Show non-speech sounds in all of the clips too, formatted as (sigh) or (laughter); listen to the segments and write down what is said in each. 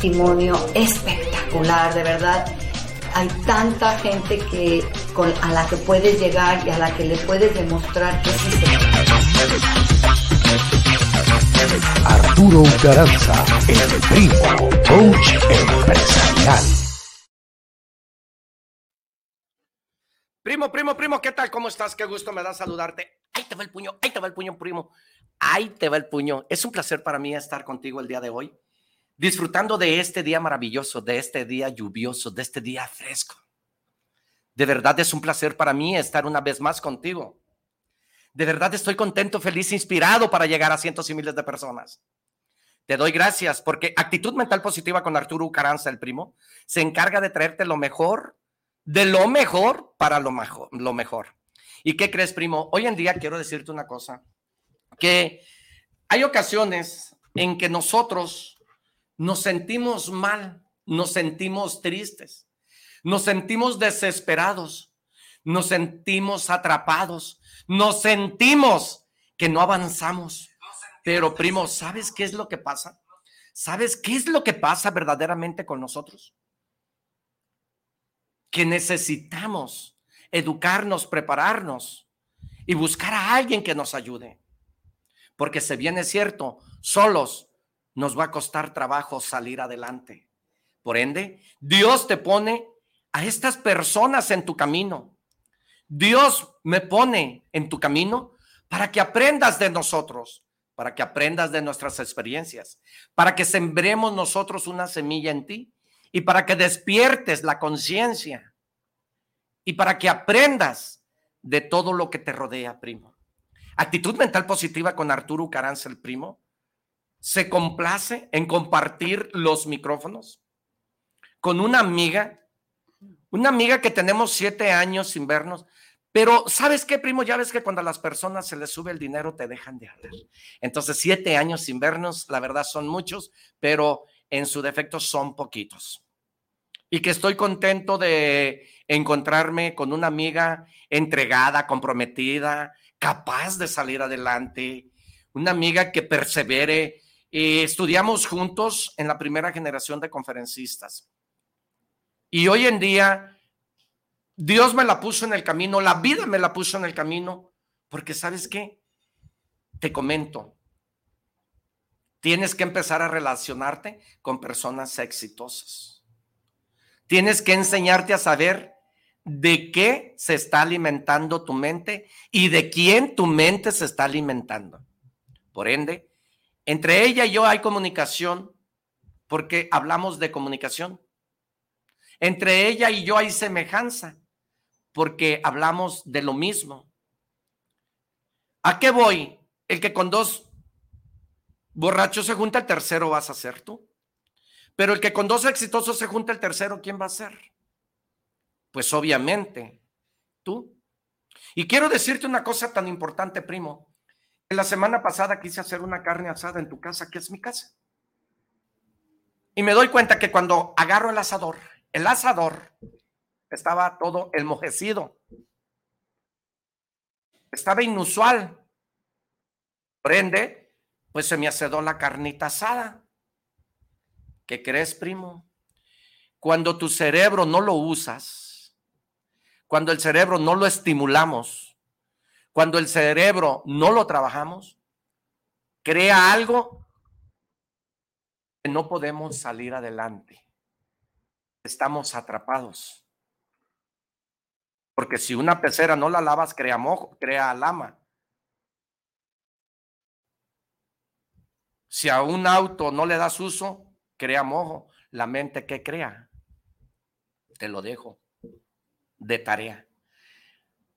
testimonio espectacular, de verdad. Hay tanta gente que con, a la que puedes llegar y a la que le puedes demostrar que sí se Arturo Garanza, el primo, coach empresarial. Primo, primo, primo, ¿qué tal? ¿Cómo estás? Qué gusto me da saludarte. Ahí te va el puño, ahí te va el puño, primo. Ahí te va el puño. Es un placer para mí estar contigo el día de hoy disfrutando de este día maravilloso, de este día lluvioso, de este día fresco. De verdad es un placer para mí estar una vez más contigo. De verdad estoy contento, feliz, inspirado para llegar a cientos y miles de personas. Te doy gracias porque Actitud Mental Positiva con Arturo Caranza, el primo, se encarga de traerte lo mejor, de lo mejor para lo mejor. Lo mejor. ¿Y qué crees, primo? Hoy en día quiero decirte una cosa, que hay ocasiones en que nosotros nos sentimos mal, nos sentimos tristes, nos sentimos desesperados, nos sentimos atrapados, nos sentimos que no avanzamos. Pero primo, ¿sabes qué es lo que pasa? ¿Sabes qué es lo que pasa verdaderamente con nosotros? Que necesitamos educarnos, prepararnos y buscar a alguien que nos ayude. Porque se viene cierto, solos nos va a costar trabajo salir adelante. Por ende, Dios te pone a estas personas en tu camino. Dios me pone en tu camino para que aprendas de nosotros, para que aprendas de nuestras experiencias, para que sembremos nosotros una semilla en ti y para que despiertes la conciencia y para que aprendas de todo lo que te rodea, primo. Actitud mental positiva con Arturo Caranza, el primo, se complace en compartir los micrófonos con una amiga, una amiga que tenemos siete años sin vernos. Pero, ¿sabes qué, primo? Ya ves que cuando a las personas se les sube el dinero, te dejan de hablar. Entonces, siete años sin vernos, la verdad son muchos, pero en su defecto son poquitos. Y que estoy contento de encontrarme con una amiga entregada, comprometida, capaz de salir adelante, una amiga que persevere eh, estudiamos juntos en la primera generación de conferencistas. Y hoy en día, Dios me la puso en el camino, la vida me la puso en el camino, porque sabes qué? Te comento, tienes que empezar a relacionarte con personas exitosas. Tienes que enseñarte a saber de qué se está alimentando tu mente y de quién tu mente se está alimentando. Por ende, entre ella y yo hay comunicación porque hablamos de comunicación. Entre ella y yo hay semejanza porque hablamos de lo mismo. ¿A qué voy? El que con dos borrachos se junta, el tercero vas a ser tú. Pero el que con dos exitosos se junta, el tercero, ¿quién va a ser? Pues obviamente, tú. Y quiero decirte una cosa tan importante, primo. La semana pasada quise hacer una carne asada en tu casa, que es mi casa. Y me doy cuenta que cuando agarro el asador, el asador estaba todo enmojecido. Estaba inusual. Por ende, pues se me acedó la carnita asada. ¿Qué crees, primo? Cuando tu cerebro no lo usas, cuando el cerebro no lo estimulamos, cuando el cerebro no lo trabajamos, crea algo que no podemos salir adelante. Estamos atrapados. Porque si una pecera no la lavas, crea mojo, crea lama. Si a un auto no le das uso, crea mojo. La mente que crea, te lo dejo de tarea.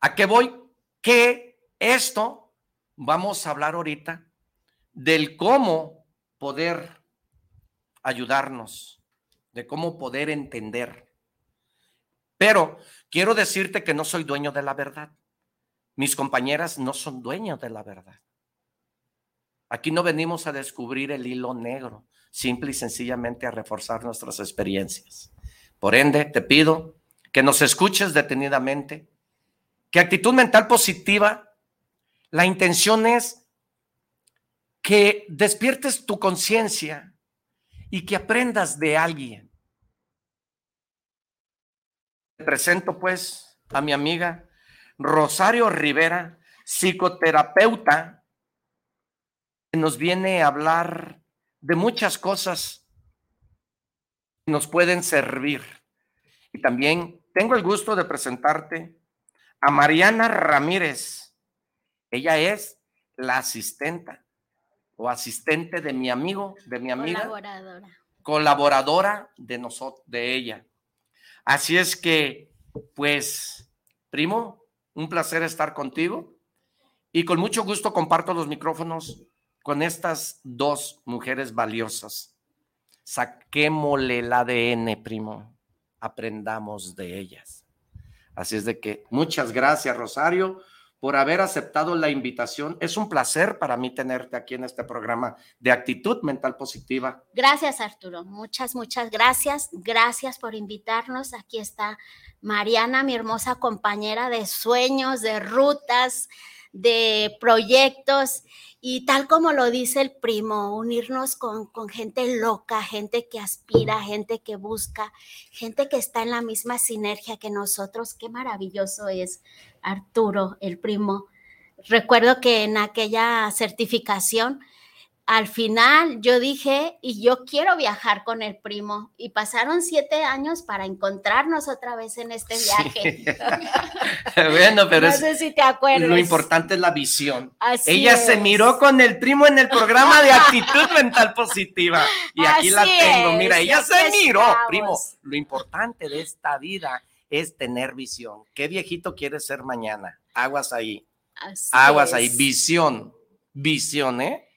¿A qué voy? Que esto vamos a hablar ahorita del cómo poder ayudarnos, de cómo poder entender. Pero quiero decirte que no soy dueño de la verdad. Mis compañeras no son dueños de la verdad. Aquí no venimos a descubrir el hilo negro, simple y sencillamente a reforzar nuestras experiencias. Por ende, te pido que nos escuches detenidamente, que actitud mental positiva, la intención es que despiertes tu conciencia y que aprendas de alguien. Te presento pues a mi amiga Rosario Rivera, psicoterapeuta, que nos viene a hablar de muchas cosas que nos pueden servir. Y también tengo el gusto de presentarte a Mariana Ramírez. Ella es la asistenta o asistente de mi amigo, de mi amiga. Colaboradora. Colaboradora de nosotros, de ella. Así es que, pues, primo, un placer estar contigo y con mucho gusto comparto los micrófonos con estas dos mujeres valiosas. Saquémosle el ADN, primo. Aprendamos de ellas. Así es de que muchas gracias, Rosario, por haber aceptado la invitación. Es un placer para mí tenerte aquí en este programa de actitud mental positiva. Gracias, Arturo. Muchas, muchas gracias. Gracias por invitarnos. Aquí está Mariana, mi hermosa compañera de sueños, de rutas, de proyectos y tal como lo dice el primo, unirnos con, con, gente loca, gente que aspira, gente que busca, gente que está en la misma sinergia que nosotros. Qué maravilloso es Arturo, el primo. Recuerdo que en aquella certificación al final yo dije, y yo quiero viajar con el primo. Y pasaron siete años para encontrarnos otra vez en este viaje. (laughs) bueno, pero no sé si te acuerdas. Lo importante es la visión. Ella se miró con el primo en el programa de actitud (laughs) mental positiva. Y aquí la tengo. Mira, ella se miró, primo. Lo importante de esta vida es tener visión. ¿Qué viejito quieres ser mañana? Aguas ahí. Aguas ahí. Visión. Visión, ¿eh?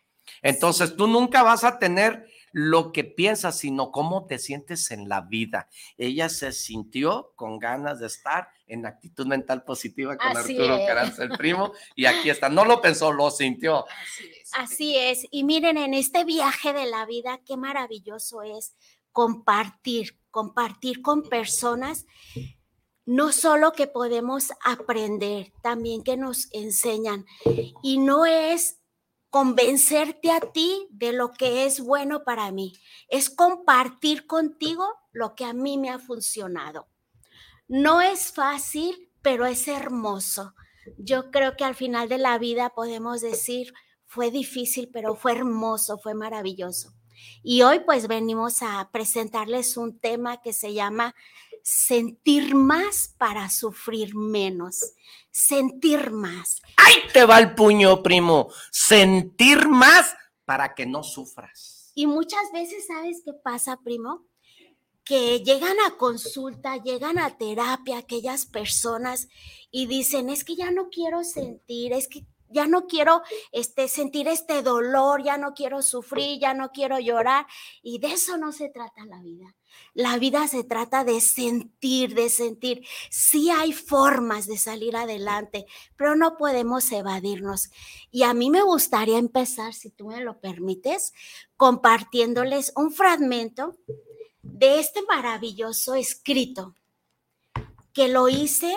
Entonces tú nunca vas a tener lo que piensas, sino cómo te sientes en la vida. Ella se sintió con ganas de estar en actitud mental positiva con Arturo Caranza, el primo, y (laughs) aquí está. No lo pensó, lo sintió. Así es. Así es. Y miren, en este viaje de la vida, qué maravilloso es compartir, compartir con personas no solo que podemos aprender, también que nos enseñan. Y no es convencerte a ti de lo que es bueno para mí. Es compartir contigo lo que a mí me ha funcionado. No es fácil, pero es hermoso. Yo creo que al final de la vida podemos decir, fue difícil, pero fue hermoso, fue maravilloso. Y hoy pues venimos a presentarles un tema que se llama sentir más para sufrir menos. Sentir más. ¡Ahí te va el puño, primo! Sentir más para que no sufras. Y muchas veces, ¿sabes qué pasa, primo? Que llegan a consulta, llegan a terapia aquellas personas y dicen, es que ya no quiero sentir, es que ya no quiero este, sentir este dolor, ya no quiero sufrir, ya no quiero llorar. Y de eso no se trata la vida. La vida se trata de sentir, de sentir. Sí hay formas de salir adelante, pero no podemos evadirnos. Y a mí me gustaría empezar, si tú me lo permites, compartiéndoles un fragmento de este maravilloso escrito que lo hice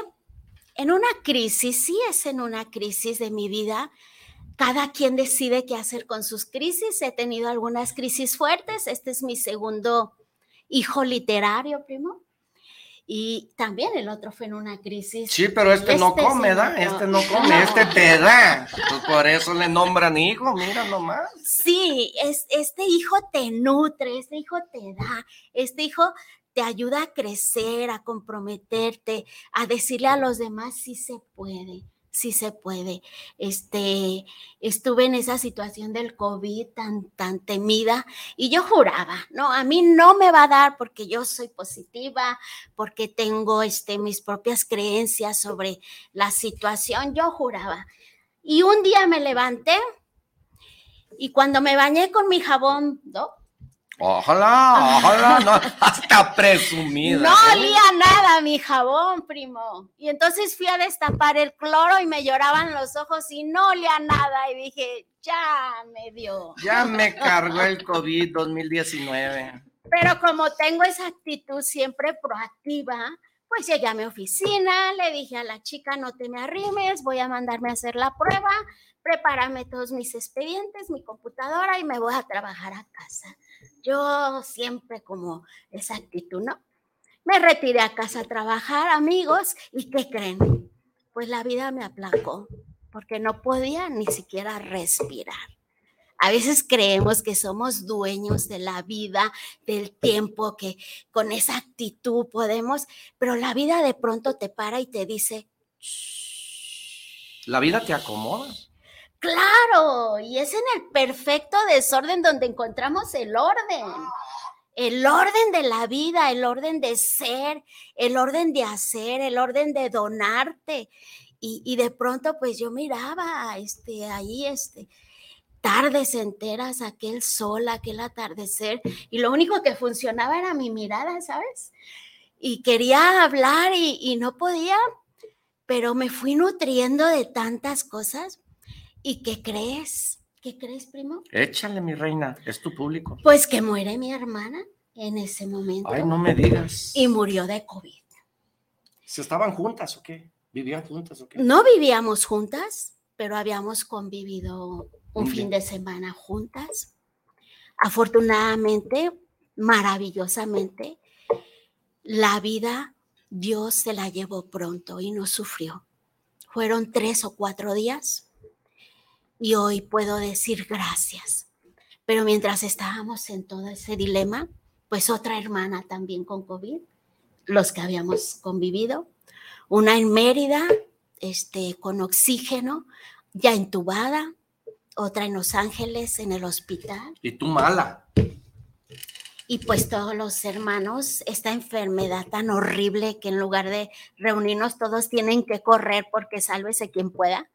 en una crisis, sí es en una crisis de mi vida. Cada quien decide qué hacer con sus crisis. He tenido algunas crisis fuertes. Este es mi segundo hijo literario, primo. Y también el otro fue en una crisis. Sí, pero este, no Este come, sí ¿da? no. Este no come, este te da. Pues por eso le nombran hijo, mira nomás. Sí, es, este hijo te nutre, este hijo te da, este hijo te ayuda a crecer, a comprometerte, a decirle a los demás si se puede, si se puede. Este, estuve en esa situación del COVID tan, tan temida y yo juraba, no, a mí no me va a dar porque yo soy positiva, porque tengo este, mis propias creencias sobre la situación, yo juraba. Y un día me levanté y cuando me bañé con mi jabón, ¿no? Ojalá, ojalá, no, hasta presumida. No ¿eh? olía nada mi jabón, primo. Y entonces fui a destapar el cloro y me lloraban los ojos y no olía nada. Y dije, ya me dio. Ya me cargó el COVID 2019. Pero como tengo esa actitud siempre proactiva, pues llegué a mi oficina, le dije a la chica, no te me arrimes, voy a mandarme a hacer la prueba, prepárame todos mis expedientes, mi computadora y me voy a trabajar a casa. Yo siempre como esa actitud, ¿no? Me retiré a casa a trabajar, amigos, ¿y qué creen? Pues la vida me aplacó, porque no podía ni siquiera respirar. A veces creemos que somos dueños de la vida, del tiempo, que con esa actitud podemos, pero la vida de pronto te para y te dice, La vida te acomoda. Claro, y es en el perfecto desorden donde encontramos el orden. El orden de la vida, el orden de ser, el orden de hacer, el orden de donarte. Y, de pronto, pues yo miraba este, ahí, este, tardes enteras, aquel sol, aquel atardecer, y lo único que funcionaba era mi mirada, ¿sabes? Y quería hablar y no podía, pero me fui nutriendo de tantas cosas. ¿Y qué crees? ¿Qué crees, primo? Échale, mi reina, es tu público. Pues que muere mi hermana en ese momento Ay, no me digas. y murió de COVID. ¿Se estaban juntas o qué? ¿Vivían juntas o qué? No vivíamos juntas, pero habíamos convivido un fin de semana juntas. Afortunadamente, maravillosamente, la vida Dios se la llevó pronto y no sufrió. Fueron tres o cuatro días y hoy puedo decir gracias. Pero mientras estábamos en todo ese dilema, pues otra hermana también con COVID, los que habíamos convivido, una en Mérida, este, con oxígeno, ya entubada, otra en Los Ángeles, en el hospital, Y tú mala. y pues todos los hermanos, esta enfermedad tan horrible que en lugar de reunirnos todos tienen que correr porque sálvese quien pueda,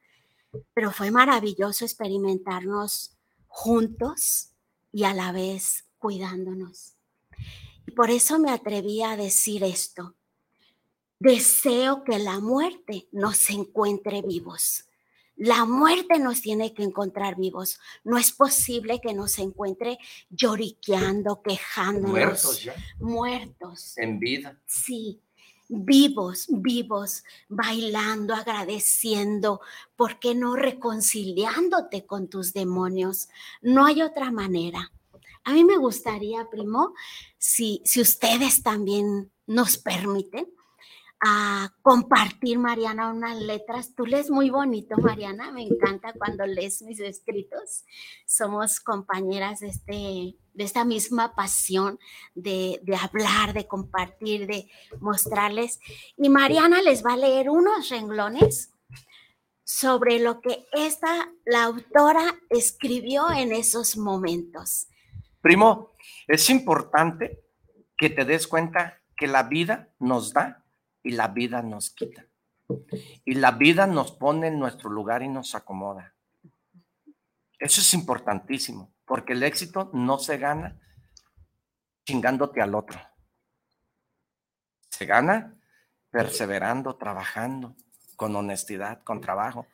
pero fue maravilloso experimentarnos juntos y a la vez cuidándonos. Y por eso me atreví a decir esto. Deseo que la muerte nos encuentre vivos. La muerte nos tiene que encontrar vivos. No es posible que nos encuentre lloriqueando, quejándonos. Muertos ya. Muertos. En vida. Sí, vivos, vivos, bailando, agradeciendo, ¿por qué no reconciliándote con tus demonios? No hay otra manera. A mí me gustaría, primo, si, si ustedes también nos permiten, a compartir, Mariana, unas letras. Tú lees muy bonito, Mariana. Me encanta cuando lees mis escritos. Somos compañeras de, este, de esta misma pasión de, de hablar, de compartir, de mostrarles. Y Mariana les va a leer unos renglones sobre lo que esta, la autora, escribió en esos momentos. Primo, es importante que te des cuenta que la vida nos da y la vida nos quita. Y la vida nos pone en nuestro lugar y nos acomoda. Eso es importantísimo, porque el éxito no se gana chingándote al otro. Se gana perseverando, trabajando, con honestidad, con trabajo.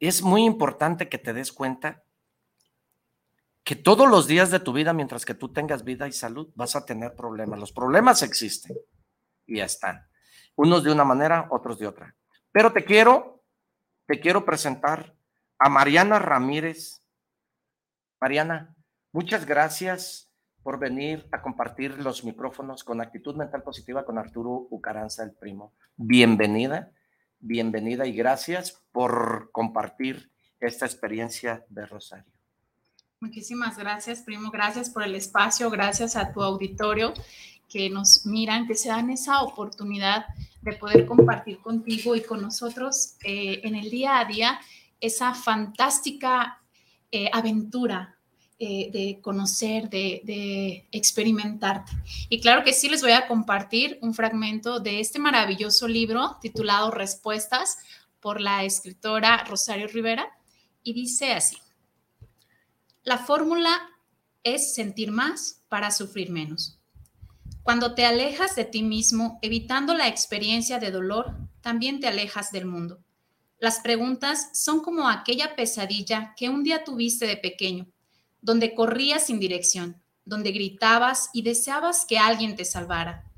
Es muy importante que te des cuenta que todos los días de tu vida, mientras que tú tengas vida y salud, vas a tener problemas. Los problemas existen y ya están. Unos de una manera, otros de otra. Pero te quiero, te quiero presentar a Mariana Ramírez. Mariana, muchas gracias por venir a compartir los micrófonos con actitud mental positiva con Arturo Ucaranza, el primo. Bienvenida, bienvenida y gracias por compartir esta experiencia de Rosario. Muchísimas gracias, primo. Gracias por el espacio, gracias a tu auditorio que nos miran, que se dan esa oportunidad de poder compartir contigo y con nosotros eh, en el día a día esa fantástica eh, aventura eh, de conocer, de, de experimentarte. Y claro que sí, les voy a compartir un fragmento de este maravilloso libro titulado Respuestas por la escritora Rosario Rivera y dice así, la fórmula es sentir más para sufrir menos. Cuando te alejas de ti mismo, evitando la experiencia de dolor, también te alejas del mundo. Las preguntas son como aquella pesadilla que un día tuviste de pequeño donde corrías sin dirección, donde gritabas y deseabas que alguien te salvara.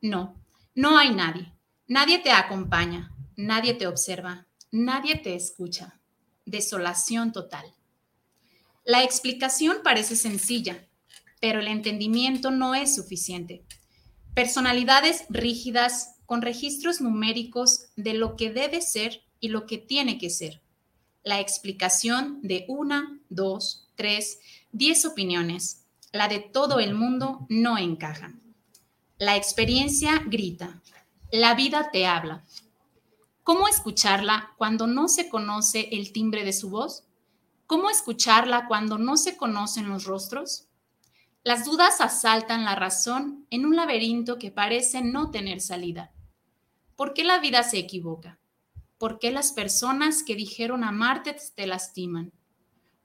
No, no hay nadie. Nadie te acompaña, nadie te observa, nadie te escucha. Desolación total. La explicación parece sencilla, pero el entendimiento no es suficiente. Personalidades rígidas con registros numéricos de lo que debe ser y lo que tiene que ser. La explicación de una, dos, tres, diez opiniones. La de todo el mundo no encaja. La experiencia grita. La vida te habla. ¿Cómo escucharla cuando no se conoce el timbre de su voz? ¿Cómo escucharla cuando no se conocen los rostros? Las dudas asaltan la razón en un laberinto que parece no tener salida. ¿Por qué la vida se equivoca? ¿Por qué las personas que dijeron amarte te lastiman?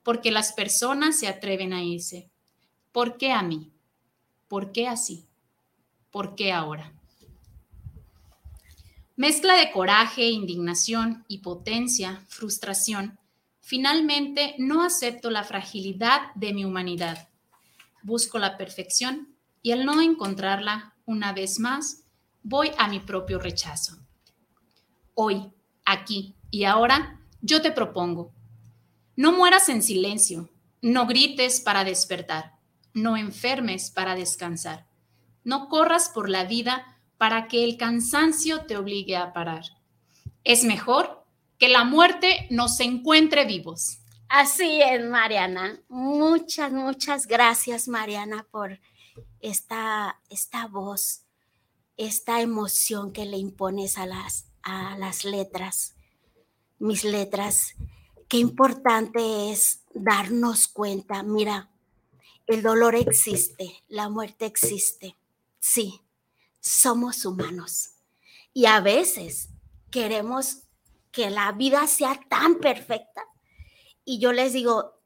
porque las personas se atreven a irse. ¿Por qué a mí? ¿Por qué así? ¿Por qué ahora? Mezcla de coraje, indignación, impotencia, frustración. Finalmente, no acepto la fragilidad de mi humanidad. Busco la perfección y al no encontrarla, una vez más, voy a mi propio rechazo. Hoy, aquí y ahora, yo te propongo, no mueras en silencio, no grites para despertar, no enfermes para descansar, no corras por la vida para que el cansancio te obligue a parar. Es mejor que la muerte nos encuentre vivos. Así es, Mariana. Muchas, muchas gracias, Mariana, por esta, esta voz, esta emoción que le impones a las, a las letras, mis letras qué importante es darnos cuenta, mira, el dolor existe, la muerte existe, sí, somos humanos. Y a veces queremos que la vida sea tan perfecta. Y yo les digo,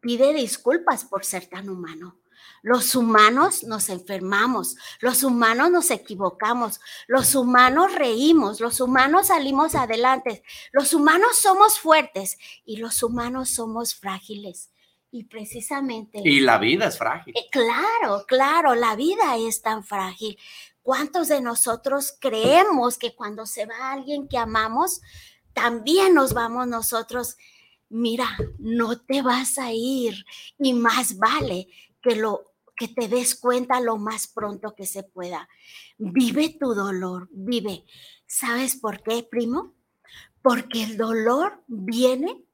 pide disculpas por ser tan humano. Los humanos nos enfermamos, los humanos nos equivocamos, los humanos reímos, los humanos salimos adelante, los humanos somos fuertes y los humanos somos frágiles. Y precisamente... Y la vida es frágil. Eh, claro, claro, la vida es tan frágil. ¿Cuántos de nosotros creemos que cuando se va alguien que amamos, también nos vamos nosotros? Mira, no te vas a ir y más vale que lo que te des cuenta lo más pronto que se pueda. Vive tu dolor, vive. ¿Sabes por qué, primo? Porque el dolor viene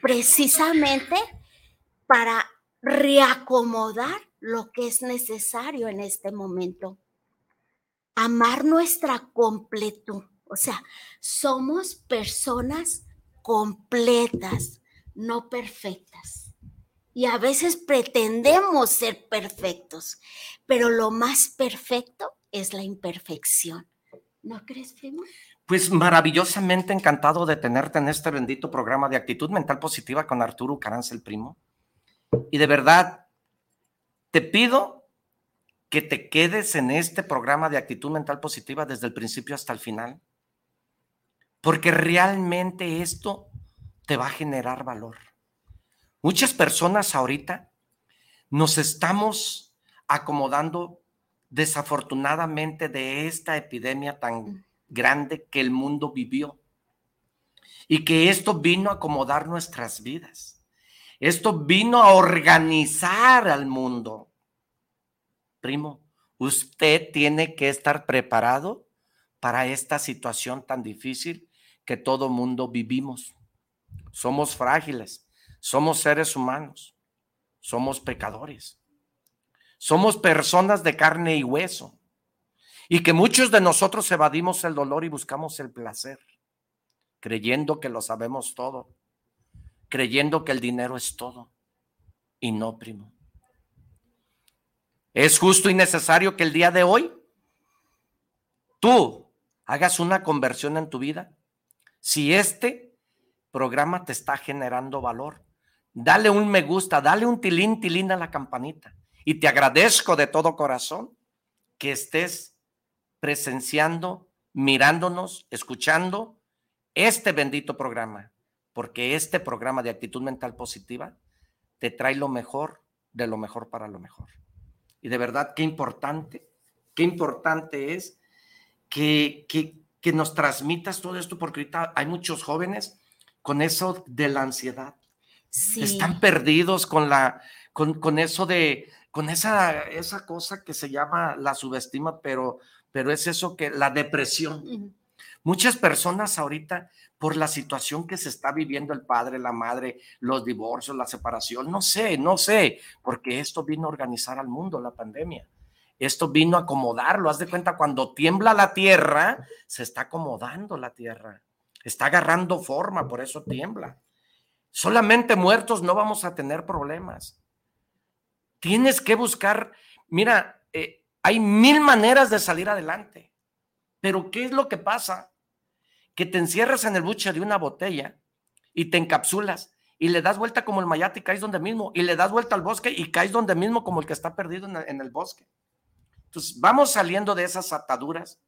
precisamente para reacomodar lo que es necesario en este momento. Amar nuestra completud. O sea, somos personas completas, no perfectas y a veces pretendemos ser perfectos, pero lo más perfecto es la imperfección. ¿No crees, primo? Pues maravillosamente encantado de tenerte en este bendito programa de actitud mental positiva con Arturo Caranza, el primo. Y de verdad, te pido que te quedes en este programa de actitud mental positiva desde el principio hasta el final, porque realmente esto te va a generar valor. Muchas personas ahorita nos estamos acomodando desafortunadamente de esta epidemia tan grande que el mundo vivió y que esto vino a acomodar nuestras vidas. Esto vino a organizar al mundo. primo, usted tiene que estar preparado para esta situación tan difícil que todo mundo vivimos. Somos frágiles, somos seres humanos, somos pecadores, somos personas de carne y hueso, y que muchos de nosotros evadimos el dolor y buscamos el placer, creyendo que lo sabemos todo, creyendo que el dinero es todo, y no, primo. Es justo y necesario que el día de hoy tú hagas una conversión en tu vida. Si este programa te está generando valor, dale un me gusta, dale un tilín, tilín a la campanita. Y te agradezco de todo corazón que estés presenciando, mirándonos, escuchando este bendito programa, porque este programa de actitud mental positiva te trae lo mejor de lo mejor para lo mejor. Y de verdad, qué importante, qué importante es que, que, que nos transmitas todo esto, porque ahorita hay muchos jóvenes con eso de la ansiedad. Están perdidos con la, con, con, eso de, con esa, esa cosa que se llama la subestima, pero, pero es eso que la depresión. Muchas personas ahorita, por la situación que se está viviendo el padre, la madre, los divorcios, la separación, no sé, no sé, porque esto vino a organizar al mundo, la pandemia. Esto vino a acomodarlo. Haz de cuenta, cuando tiembla la tierra, se está acomodando la tierra. Está agarrando forma, por eso tiembla. Solamente muertos no vamos a tener problemas. Tienes que buscar, mira, eh, hay mil maneras de salir adelante. Pero ¿qué es lo que pasa? Que te encierras en el buche de una botella y te encapsulas y le das vuelta como el mayate y caes donde mismo y le das vuelta al bosque y caes donde mismo como el que está perdido en el bosque. Entonces, vamos saliendo de esas ataduras,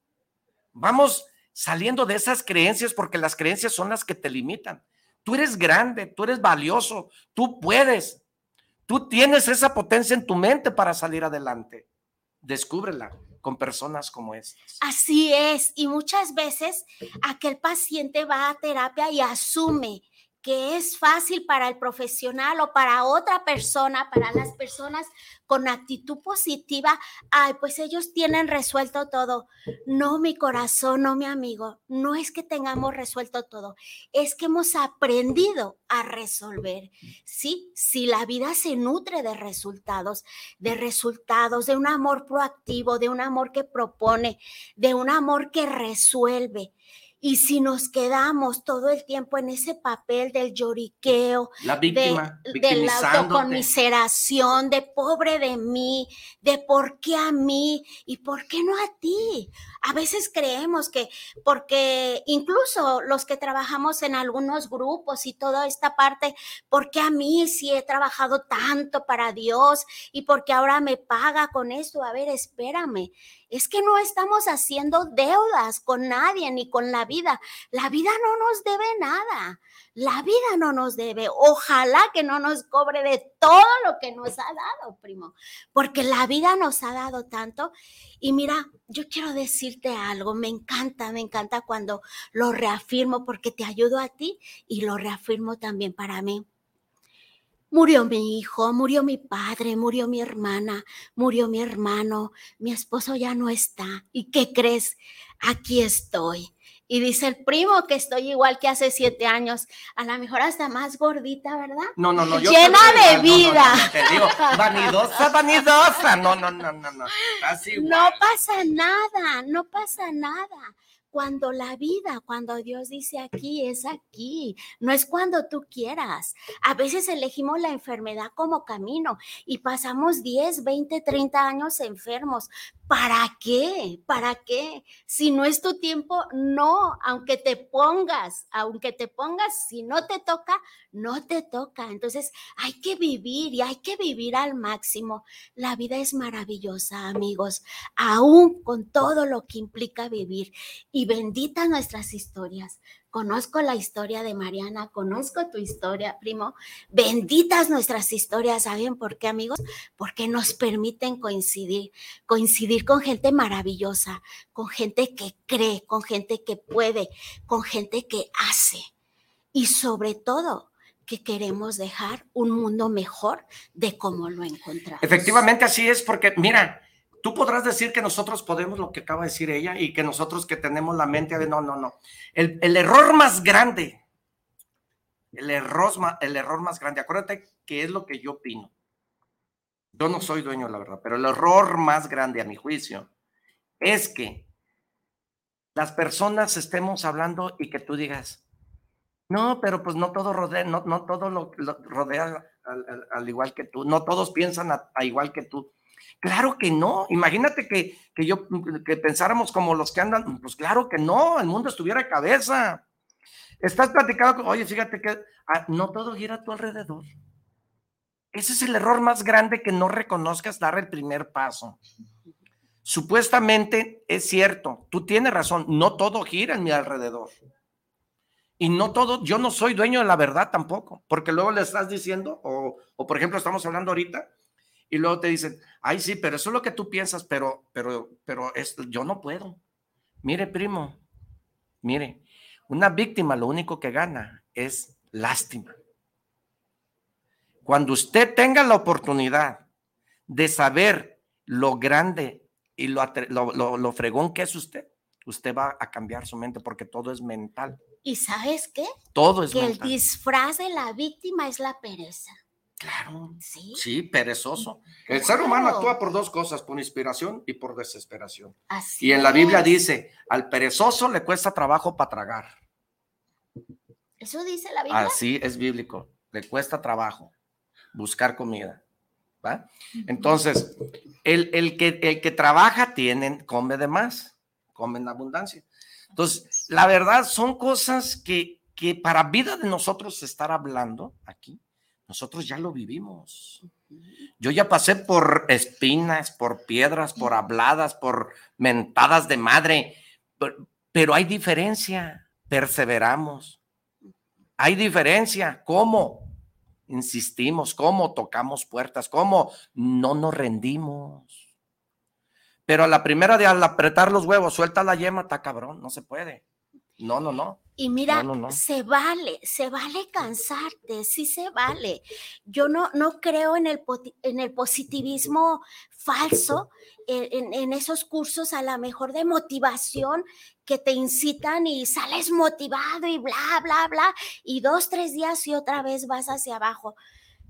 vamos saliendo de esas creencias porque las creencias son las que te limitan. Tú eres grande, tú eres valioso, tú puedes, tú tienes esa potencia en tu mente para salir adelante. Descúbrela con personas como estas. Así es, y muchas veces aquel paciente va a terapia y asume que es fácil para el profesional o para otra persona, para las personas con actitud positiva, ay, pues ellos tienen resuelto todo. No, mi corazón, no, mi amigo, no es que tengamos resuelto todo, es que hemos aprendido a resolver. Sí, si la vida se nutre de resultados, de resultados, de un amor proactivo, de un amor que propone, de un amor que resuelve. Y si nos quedamos todo el tiempo en ese papel del lloriqueo, la víctima, de, la autocomiseración, de pobre de mí, de por qué a mí y por qué no a ti. A veces creemos que, porque incluso los que trabajamos en algunos grupos y toda esta parte, ¿por qué a mí si he trabajado tanto para Dios y porque ahora me paga con esto? A ver, espérame es que no estamos haciendo deudas con nadie ni con la vida. La vida no nos debe nada. La vida no nos debe. Ojalá que no nos cobre de todo lo que nos ha dado, primo, porque la vida nos ha dado tanto. Y mira, yo quiero decirte algo, me encanta, me encanta cuando lo reafirmo porque te ayudo a ti y lo reafirmo también para mí. Murió mi hijo, murió mi padre, murió mi hermana, murió mi hermano, mi esposo ya no está. ¿Y qué crees? Aquí estoy. Y dice el primo que estoy igual que hace siete años, a lo mejor hasta más gordita, ¿verdad? No, no, no. Yo Llena de vida. te digo, vanidosa, vanidosa. No, no, no, no, no. No pasa nada, no pasa nada cuando la vida, cuando Dios dice aquí, es aquí, no es cuando tú quieras. A veces elegimos la enfermedad como camino y pasamos 10, 20, 30 años enfermos, ¿Para qué? ¿Para qué? Si no es tu tiempo, no, aunque te pongas, aunque te pongas, si no te toca, no te toca. Entonces hay que vivir y hay que vivir al máximo. La vida es maravillosa, amigos, aún con todo lo que implica vivir. Benditas nuestras historias, conozco la historia de Mariana, conozco tu historia, primo. Benditas nuestras historias, ¿saben por qué, amigos? Porque nos permiten coincidir, coincidir con gente maravillosa, con gente que cree, con gente que puede, con gente que hace. Y sobre todo, que queremos dejar un mundo mejor de cómo lo encontramos. Efectivamente, así es, porque mira, Tú podrás decir que nosotros podemos lo que acaba de decir ella y que nosotros que tenemos la mente de no, no, no. El, el error más grande, el error, el error más grande, acuérdate que es lo que yo opino. Yo no soy dueño, la verdad, pero el error más grande a mi juicio es que las personas estemos hablando y que tú digas, no, pero pues no todo rodea, no, no todo lo, lo rodea al, al- al igual que tú, no todos piensan a igual que tú. Claro que no. Imagínate que, que yo que pensáramos como los que andan, pues claro que no, el mundo estuviera de cabeza. Estás platicando, con- oye, fíjate que ah, no todo gira a tu alrededor. Ese es el error más grande que no reconozcas dar el primer paso. Supuestamente es cierto, tú tienes razón, no todo gira en mi alrededor. Y no todo, yo no soy dueño de la verdad tampoco, porque luego le estás diciendo, o, o por ejemplo estamos hablando ahorita, y luego te dicen, ay sí, pero eso es lo que tú piensas, pero, pero, pero es, yo no puedo. Mire, primo, mire, una víctima lo único que gana es lástima. Cuando usted tenga la oportunidad de saber lo grande y lo, lo, lo- lo fregón que es usted, usted va a cambiar su mente porque todo es mental. ¿Y sabes qué? Todo es Que el disfraz de la víctima es la pereza. Claro. ¿Sí? Sí, perezoso. El ser humano actúa por dos cosas, por inspiración y por desesperación. Así Y en la Biblia es. dice, al perezoso le cuesta trabajo para tragar. ¿Eso dice la Biblia? Así es bíblico. Le cuesta trabajo buscar comida. ¿va? Entonces, el, el que, el que trabaja tiene, come de más, come en abundancia. Entonces, la verdad son cosas que, que para vida de nosotros estar hablando aquí, nosotros ya lo vivimos. Yo ya pasé por espinas, por piedras, por habladas, por mentadas de madre, pero, pero hay diferencia, perseveramos. Hay diferencia, ¿cómo? Insistimos, ¿cómo tocamos puertas? ¿Cómo no nos rendimos? Pero a la primera de al apretar los huevos, suelta la yema, está cabrón, no se puede. No, no, no. Y mira, No, no, no. se vale, se vale cansarte, sí se vale. Yo no, no creo en el, en el positivismo falso, en, en- en esos cursos a la mejor de motivación que te incitan y sales motivado y bla, bla, bla, y dos, tres días y otra vez vas hacia abajo.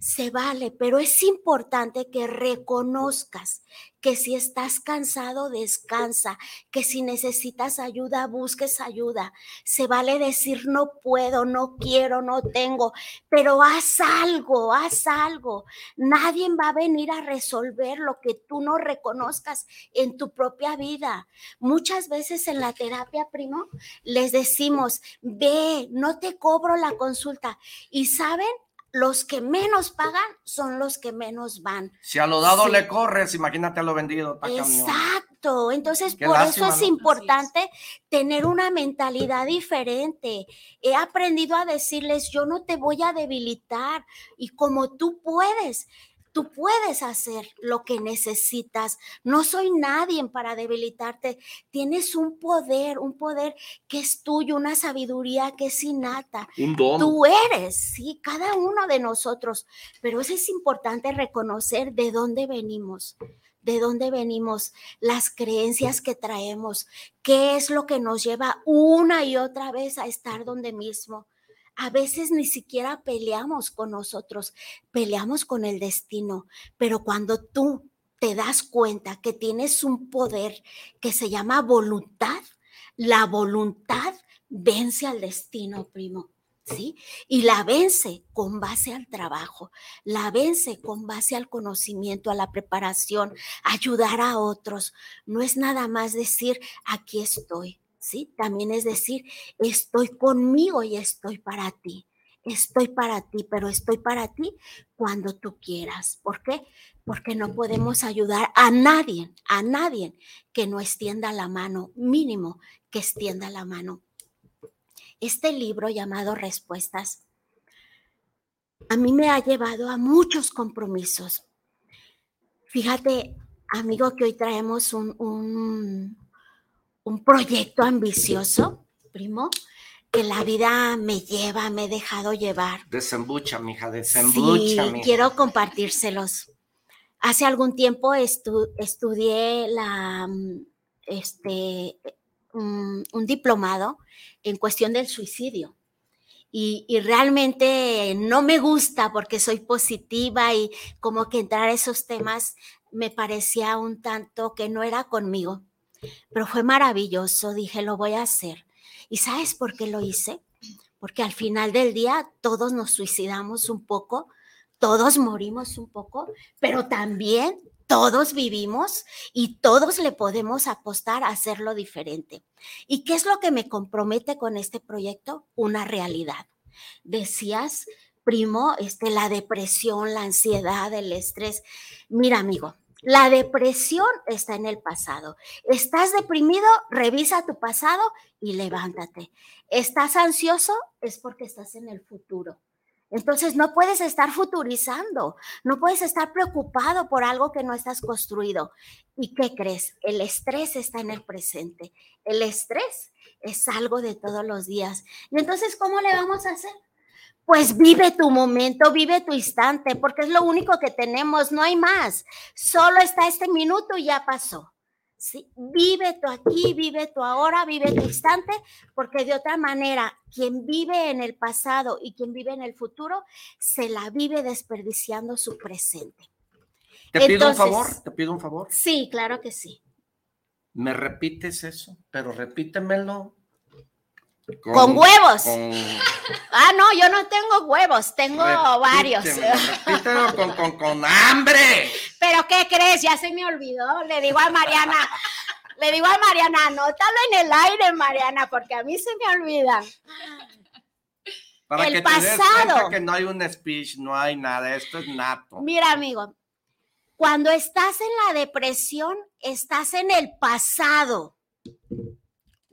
Se vale, pero es importante que reconozcas que si estás cansado, descansa, que si necesitas ayuda, busques ayuda. Se vale decir no puedo, no quiero, no tengo, pero haz algo, haz algo. Nadie va a venir a resolver lo que tú no reconozcas en tu propia vida. Muchas veces en la terapia, primo, les decimos, ve, no te cobro la consulta. Y saben, los que menos pagan son los que menos van. Si a lo dado Sí. le corres, imagínate a lo vendido. camión. Exacto. Entonces, Qué por lástima, eso es ¿no? importante tener una mentalidad diferente. He aprendido a decirles, yo no te voy a debilitar y como tú puedes. Tú puedes hacer lo que necesitas. No soy nadie para debilitarte. Tienes un poder, un poder que es tuyo, una sabiduría que es innata. Un don. Tú eres, sí, cada uno de nosotros, pero eso es importante reconocer de dónde venimos, de dónde venimos, las creencias que traemos, qué es lo que nos lleva una y otra vez a estar donde mismo. A veces ni siquiera peleamos con nosotros, peleamos con el destino, pero cuando tú te das cuenta que tienes un poder que se llama voluntad, la voluntad vence al destino, primo. ¿sí? Y la vence con base al trabajo, la vence con base al conocimiento, a la preparación, ayudar a otros. No es nada más decir, aquí estoy, ¿sí? También es decir, estoy conmigo y estoy para ti. Estoy para ti, pero estoy para ti cuando tú quieras. ¿Por qué? Porque no podemos ayudar a nadie, a nadie que no extienda la mano, mínimo que extienda la mano este libro llamado Respuestas a mí me ha llevado a muchos compromisos. Fíjate, amigo, que hoy traemos un, un, un proyecto ambicioso, primo, que la vida me lleva, me he dejado llevar. Desembucha, mija, desembucha, Sí, mija. quiero compartírselos. hace algún tiempo estudié la, mm, este, mm, un diplomado en cuestión del suicidio. Y, y, realmente no me gusta porque soy positiva y como que entrar a esos temas me parecía un tanto que no era conmigo. Pero fue maravilloso, dije, lo voy a hacer. ¿Y sabes por qué lo hice? Porque al final del día todos nos suicidamos un poco, todos morimos un poco, pero también todos vivimos y todos le podemos apostar a hacerlo diferente. ¿Y qué es lo que me compromete con este proyecto? Una realidad. Decías, primo, este, la depresión, la ansiedad, el estrés. Mira, amigo, la depresión está en el pasado. Estás deprimido, revisa tu pasado y levántate. Estás ansioso, es porque estás en el futuro. Entonces no puedes estar futurizando, no puedes estar preocupado por algo que no estás construido. ¿Y qué crees? El estrés está en el presente. El estrés es algo de todos los días. Y entonces, ¿cómo le vamos a hacer? Pues vive tu momento, vive tu instante, porque es lo único que tenemos, no hay más. Solo está este minuto y ya pasó. ¿sí? Vive tu aquí, vive tu ahora, vive tu instante, porque de otra manera, quien vive en el pasado y quien vive en el futuro, se la vive desperdiciando su presente. ¿Te pido un favor? ¿Te pido un favor? Sí, claro que sí. ¿Me repites eso? Pero repítemelo con, huevos. Ah, no, yo no tengo huevos, tengo varios. con, con, (laughs) hambre. Pero ¿qué crees? Ya se me olvidó. Le digo a Mariana, le digo a Mariana, anótalo en el aire, Mariana, porque a mí se me olvida. Para el que pasado. que no hay un speech, no hay nada, esto es nato. Mira, amigo, cuando estás en la depresión, estás en el pasado.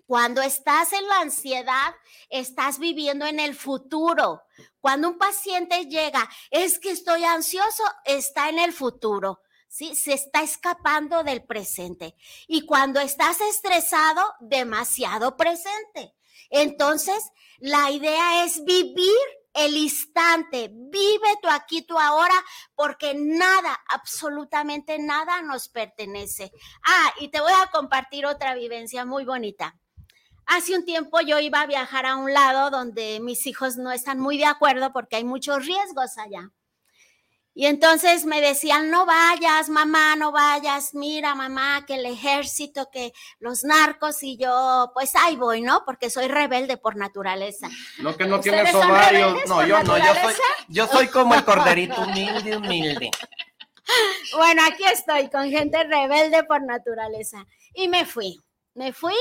Cuando estás en la ansiedad, estás viviendo en el futuro. Cuando un paciente llega, es que estoy ansioso, está en el futuro. ¿sí? Se está escapando del presente. Y cuando estás estresado, demasiado presente. Entonces, la idea es vivir el instante, vive tu aquí, tu ahora, porque nada, absolutamente nada nos pertenece. Ah, y te voy a compartir otra vivencia muy bonita. Hace un tiempo yo iba a viajar a un lado donde mis hijos no están muy de acuerdo porque hay muchos riesgos allá. Y entonces me decían, no vayas, mamá, no vayas, mira, mamá, que el ejército, que los narcos y yo, pues ahí voy, ¿no? Porque soy rebelde por naturaleza. No que no tienes ovarios, no, yo no, yo soy, yo soy como el corderito, humilde, humilde. (laughs) Bueno, aquí estoy con gente rebelde por naturaleza. Y me fui, me fui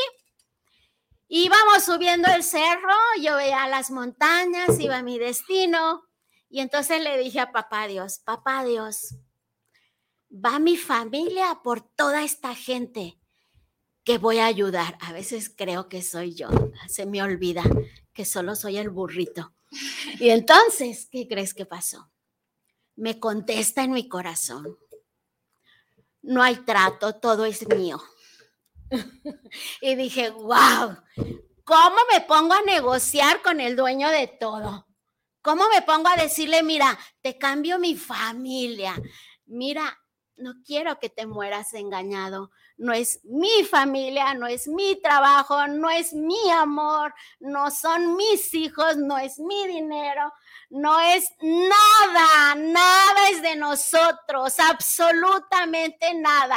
Íbamos subiendo el cerro, yo veía las montañas, iba a mi destino. Y entonces le dije a papá Dios, papá Dios, va mi familia por toda esta gente que voy a ayudar. A veces creo que soy yo, se me olvida que solo soy el burrito. (laughs) Y entonces, ¿qué crees que pasó? Me contesta en mi corazón. No hay trato, todo es mío. Y dije, wow, ¿cómo me pongo a negociar con el dueño de todo? ¿Cómo me pongo a decirle, mira, te cambio mi familia? Mira, no quiero que te mueras engañado. No es mi familia, no es mi trabajo, no es mi amor, no son mis hijos, no es mi dinero, no es nada, nada es de nosotros, absolutamente nada.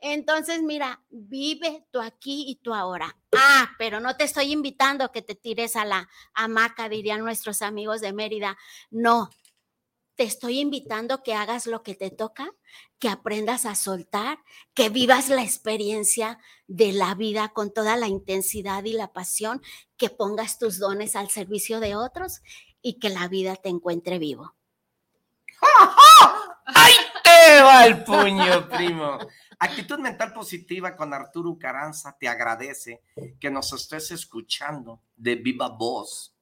Entonces, mira, vive tú aquí y tú ahora. Ah, pero no te estoy invitando a que te tires a la hamaca, dirían nuestros amigos de Mérida. No, te estoy invitando que hagas lo que te toca, que aprendas a soltar, que vivas la experiencia de la vida con toda la intensidad y la pasión, que pongas tus dones al servicio de otros y que la vida te encuentre vivo. ¡Ahí te va el puño, primo! Actitud mental positiva con Arturo Caranza te agradece que nos estés escuchando de viva voz,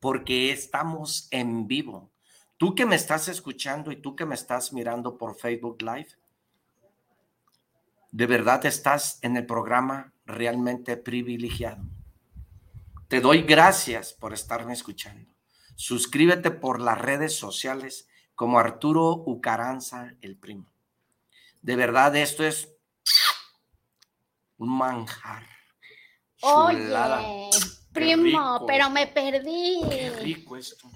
porque estamos en vivo. Tú que me estás escuchando y tú que me estás mirando por Facebook Live, de verdad estás en el programa realmente privilegiado. Te doy gracias por estarme escuchando. Suscríbete por las redes sociales como Arturo Ucaranza, el primo. De verdad, esto es un manjar. Chulada. Oye, primo, pero me perdí. Qué rico esto.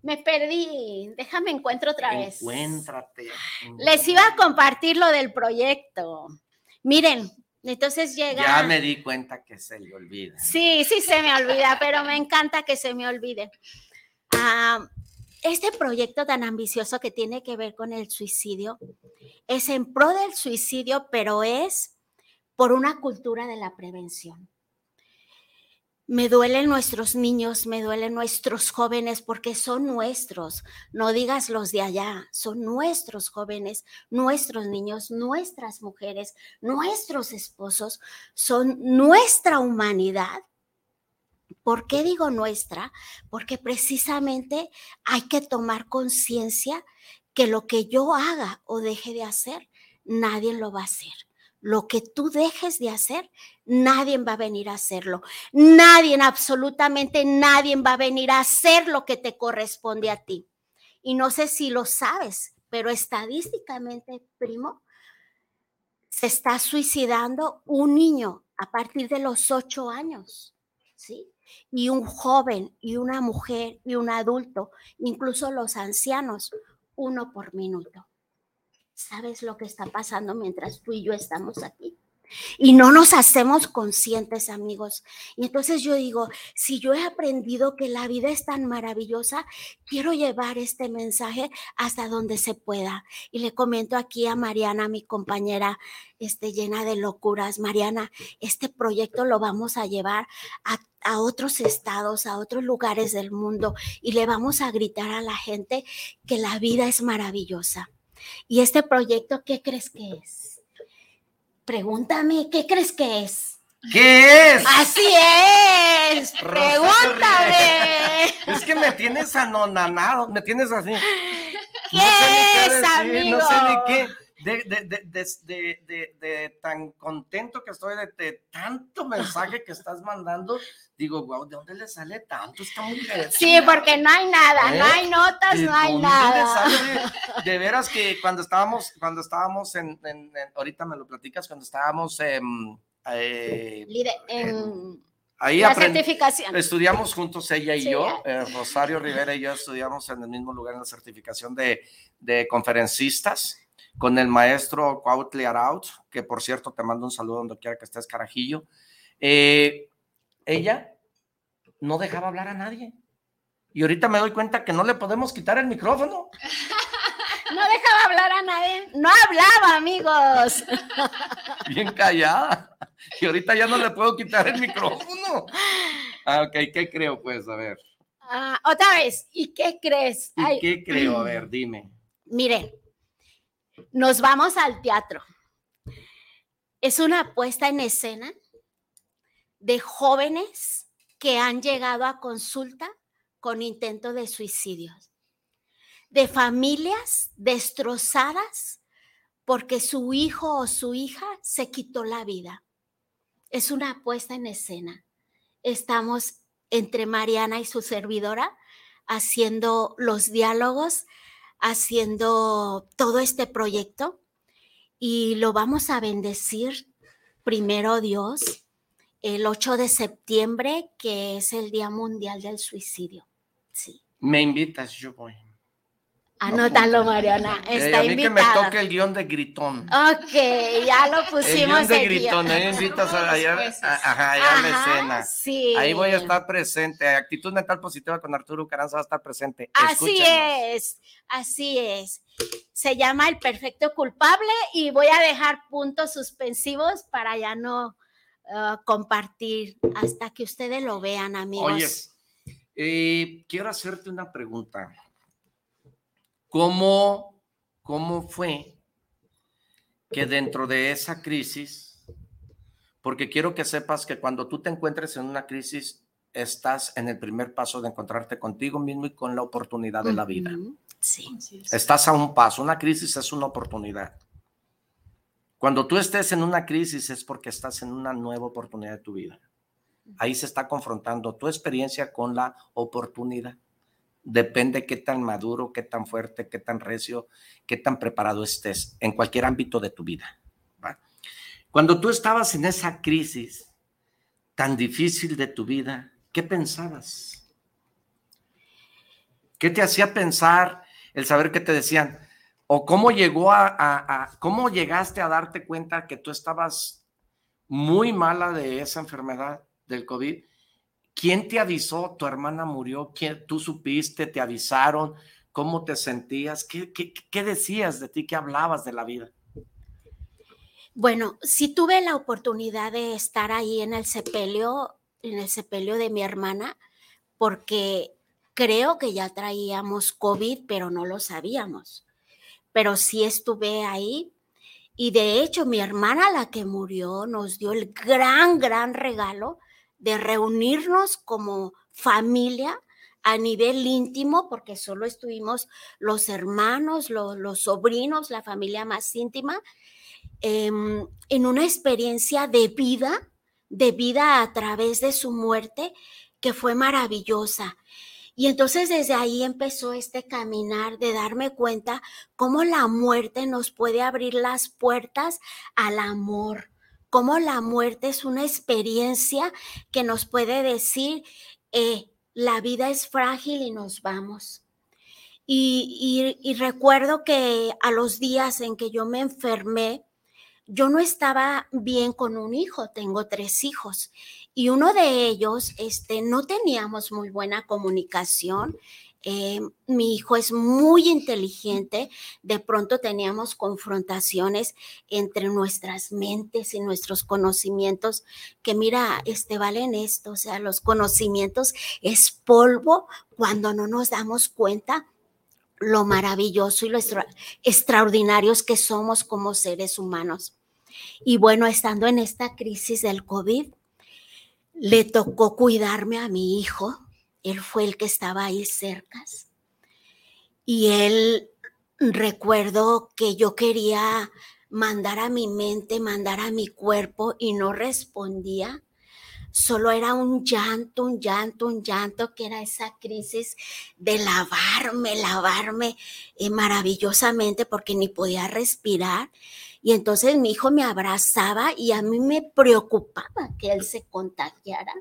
Me perdí. Déjame encuentro otra vez. Encuéntrate. Les iba a compartir lo del proyecto. Miren, entonces llega. Ya me di cuenta que se le olvida. Sí, sí se me olvida, pero me encanta que se me olvide. Ah, este proyecto tan ambicioso que tiene que ver con el suicidio es en pro del suicidio, pero es por una cultura de la prevención. Me duelen nuestros niños, me duelen nuestros jóvenes porque son nuestros. No digas los de allá, son nuestros jóvenes, nuestros niños, nuestras mujeres, nuestros esposos, son nuestra humanidad. ¿Por qué digo nuestra? Porque precisamente hay que tomar conciencia que lo que yo haga o deje de hacer, nadie lo va a hacer. Lo que tú dejes de hacer, nadie va a venir a hacerlo. Nadie, absolutamente nadie va a venir a hacer lo que te corresponde a ti. Y no sé si lo sabes, pero estadísticamente, primo, se está suicidando un niño a partir de los ocho años, ¿sí? Y un joven y una mujer y un adulto, incluso los ancianos, uno por minuto. ¿Sabes lo que está pasando mientras tú y yo estamos aquí? Y no nos hacemos conscientes, amigos. Y entonces yo digo, si yo he aprendido que la vida es tan maravillosa, quiero llevar este mensaje hasta donde se pueda. Y le comento aquí a Mariana, mi compañera, este, llena de locuras. Mariana, este proyecto lo vamos a llevar a, a otros estados, a otros lugares del mundo y le vamos a gritar a la gente que la vida es maravillosa. Y este proyecto, ¿qué crees que es? Pregúntame, ¿qué crees que es? ¿Qué es? Así es. Pregúntame. Es que me tienes anonanado, me tienes así. ¿Qué no sé ni qué es, decir, amigo? no sé ni qué. De, de, de, de, tan contento que estoy de, tanto mensaje que estás mandando, digo, wow, ¿de dónde le sale tanto? Está muy bien. Sí, porque no hay nada, ¿Eh? no hay notas, ¿De no hay nada. (laughs) De veras que cuando estábamos, cuando estábamos en, en- en- ahorita me lo platicas, cuando estábamos em, eh, en ahí la certificación. Estudiamos juntos ella y Sí, yo, eh, Rosario Rivera y yo estudiamos en el mismo lugar en la certificación de, de conferencistas con el maestro Cuauhtli Araut, que por cierto te mando un saludo donde quiera que estés, Carajillo. Eh, ella no dejaba hablar a nadie. Y ahorita me doy cuenta que no le podemos quitar el micrófono. (laughs) No dejaba hablar a nadie. No hablaba, amigos. (laughs) Bien callada. Y ahorita ya no le puedo quitar el micrófono. (laughs) Ah, ok, ¿qué creo pues? A ver. Ah, otra vez, ¿y qué crees? ¿Y Ay, qué creo? A (clears throat) ver, dime. Miren, nos vamos al teatro. Es una puesta en escena de jóvenes que han llegado a consulta con intento de suicidio, de familias destrozadas porque su hijo o su hija se quitó la vida. Es una puesta en escena. Estamos entre Mariana y su servidora haciendo los diálogos haciendo todo este proyecto y lo vamos a bendecir primero Dios el 8 de septiembre, que es el Día Mundial del Suicidio. Sí. Me invitas, yo voy. Anótalo, Mariana. Eh, Está a mí que me invitada. toque el guion de gritón. Ok, ya lo el pusimos guion de el gritón, ahí invitas a, allá, ajá, allá a la Ajá, escena. Sí. Ahí voy a estar presente. Actitud mental positiva con Arturo Caranza va a estar presente. Así Escúchenos. es, así es. Se llama El Perfecto Culpable y voy a dejar puntos suspensivos para ya no ah, compartir hasta que ustedes lo vean, amigos. Oye, eh, quiero hacerte una pregunta. ¿Cómo, ¿Cómo fue que dentro de esa crisis, porque quiero que sepas que cuando tú te encuentres en una crisis, estás en el primer paso de encontrarte contigo mismo y con la oportunidad de la vida. Sí. Estás a un paso. Una crisis es una oportunidad. Cuando tú estés en una crisis es porque estás en una nueva oportunidad de tu vida. Ahí se está confrontando tu experiencia con la oportunidad. Depende qué tan maduro, qué tan fuerte, qué tan recio, qué tan preparado estés en cualquier ámbito de tu vida. Cuando tú estabas en esa crisis tan difícil de tu vida, ¿qué pensabas? ¿Qué te hacía pensar el saber que te decían? ¿O cómo llegó a, cómo llegaste a darte cuenta que tú estabas muy mala de esa enfermedad del COVID? ¿Quién te avisó? ¿Tu hermana murió? ¿Quién, ¿Tú supiste? ¿Te avisaron? ¿Cómo te sentías? ¿Qué, decías de ti? ¿Qué hablabas de la vida? Bueno, sí tuve la oportunidad de estar ahí en el sepelio, en el sepelio de mi hermana, porque creo que ya traíamos COVID, pero no lo sabíamos pero sí estuve ahí. Y de hecho, mi hermana, la que murió, nos dio el gran, gran regalo de reunirnos como familia a nivel íntimo, porque solo estuvimos los hermanos, los, sobrinos, la familia más íntima, em, en una experiencia de vida, de vida a través de su muerte, que fue maravillosa. Y entonces desde ahí empezó este caminar de darme cuenta cómo la muerte nos puede abrir las puertas al amor, cómo la muerte es una experiencia que nos puede decir, eh, la vida es frágil y nos vamos. Y, y recuerdo que a los días en que yo me enfermé, yo no estaba bien con un hijo, tengo tres hijos, y uno de ellos, este, no teníamos muy buena comunicación. Eh, mi hijo es muy inteligente, de pronto teníamos confrontaciones entre nuestras mentes y nuestros conocimientos, que mira, este valen esto, o sea, los conocimientos es polvo cuando no nos damos cuenta lo maravilloso y lo extraordinarios que somos como seres humanos. Y bueno, estando en esta crisis del COVID, le tocó cuidarme a mi hijo. Él fue el que estaba ahí cerca. Y él recuerdo que yo quería mandar a mi mente, mandar a mi cuerpo y no respondía. Solo era un llanto, un llanto, un llanto, que era esa crisis de lavarme, lavarme eh, maravillosamente porque ni podía respirar. Y entonces mi hijo me abrazaba y a mí me preocupaba que él se contagiara.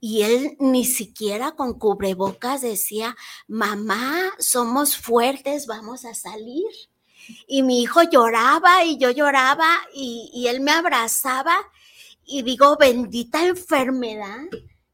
Y él ni siquiera con cubrebocas decía, mamá, somos fuertes, vamos a salir. Y mi hijo lloraba y yo lloraba y, y él me abrazaba y digo, bendita enfermedad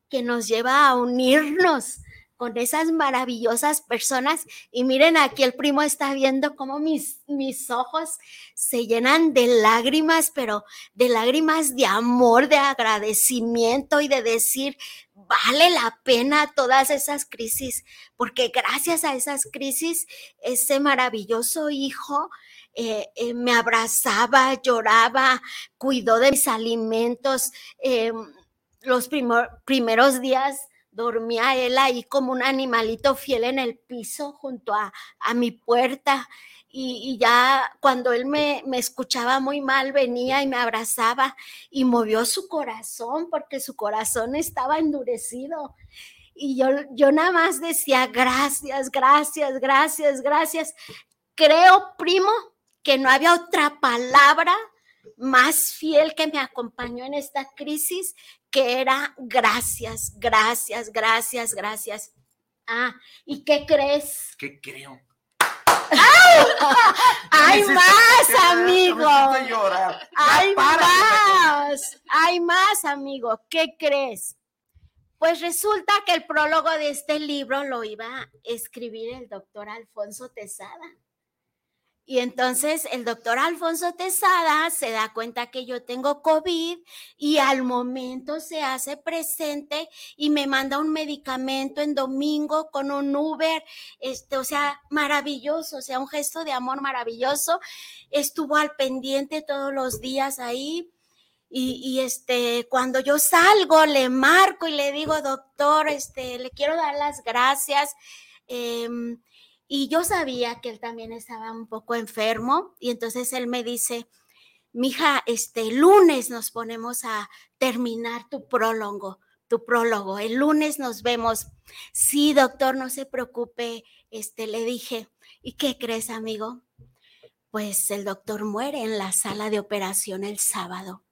que nos lleva a unirnos con esas maravillosas personas. Y miren, aquí el primo está viendo cómo mis, mis ojos se llenan de lágrimas, pero de lágrimas de amor, de agradecimiento y de decir, vale la pena todas esas crisis, porque gracias a esas crisis, ese maravilloso hijo eh, eh, me abrazaba, lloraba, cuidó de mis alimentos. Em, los primeros días dormía él ahí como un animalito fiel en el piso junto a, mi puerta. Y, ya cuando él me, me, escuchaba muy mal, venía y me abrazaba y movió su corazón porque su corazón estaba endurecido. Y yo, yo nada más decía, gracias, gracias, gracias, gracias. Creo, primo, que no había otra palabra más fiel que me acompañó en esta crisis que era gracias, gracias, gracias, gracias. Ah, ¿y qué crees? ¿Qué creo? (laughs) ¡Hay más, amigo! ¡Hay más! ¡Hay más, amigo! ¿Qué crees? Pues resulta que el prólogo de este libro lo iba a escribir el doctor Alfonso Tesada. Y entonces el doctor Alfonso Tesada se da cuenta que yo tengo COVID y al momento se hace presente y me manda un medicamento en domingo con un Uber, este, o sea, maravilloso, o sea, un gesto de amor maravilloso. Estuvo al pendiente todos los días ahí. Y, este, cuando yo salgo, le marco y le digo, doctor, este, le quiero dar las gracias. Em, y yo sabía que él también estaba un poco enfermo y entonces él me dice, mija, este lunes nos ponemos a terminar tu prólogo, tu prólogo. El lunes nos vemos. Sí, doctor, no se preocupe. Este, le dije, ¿y qué crees, amigo? Pues el doctor muere en la sala de operación el sábado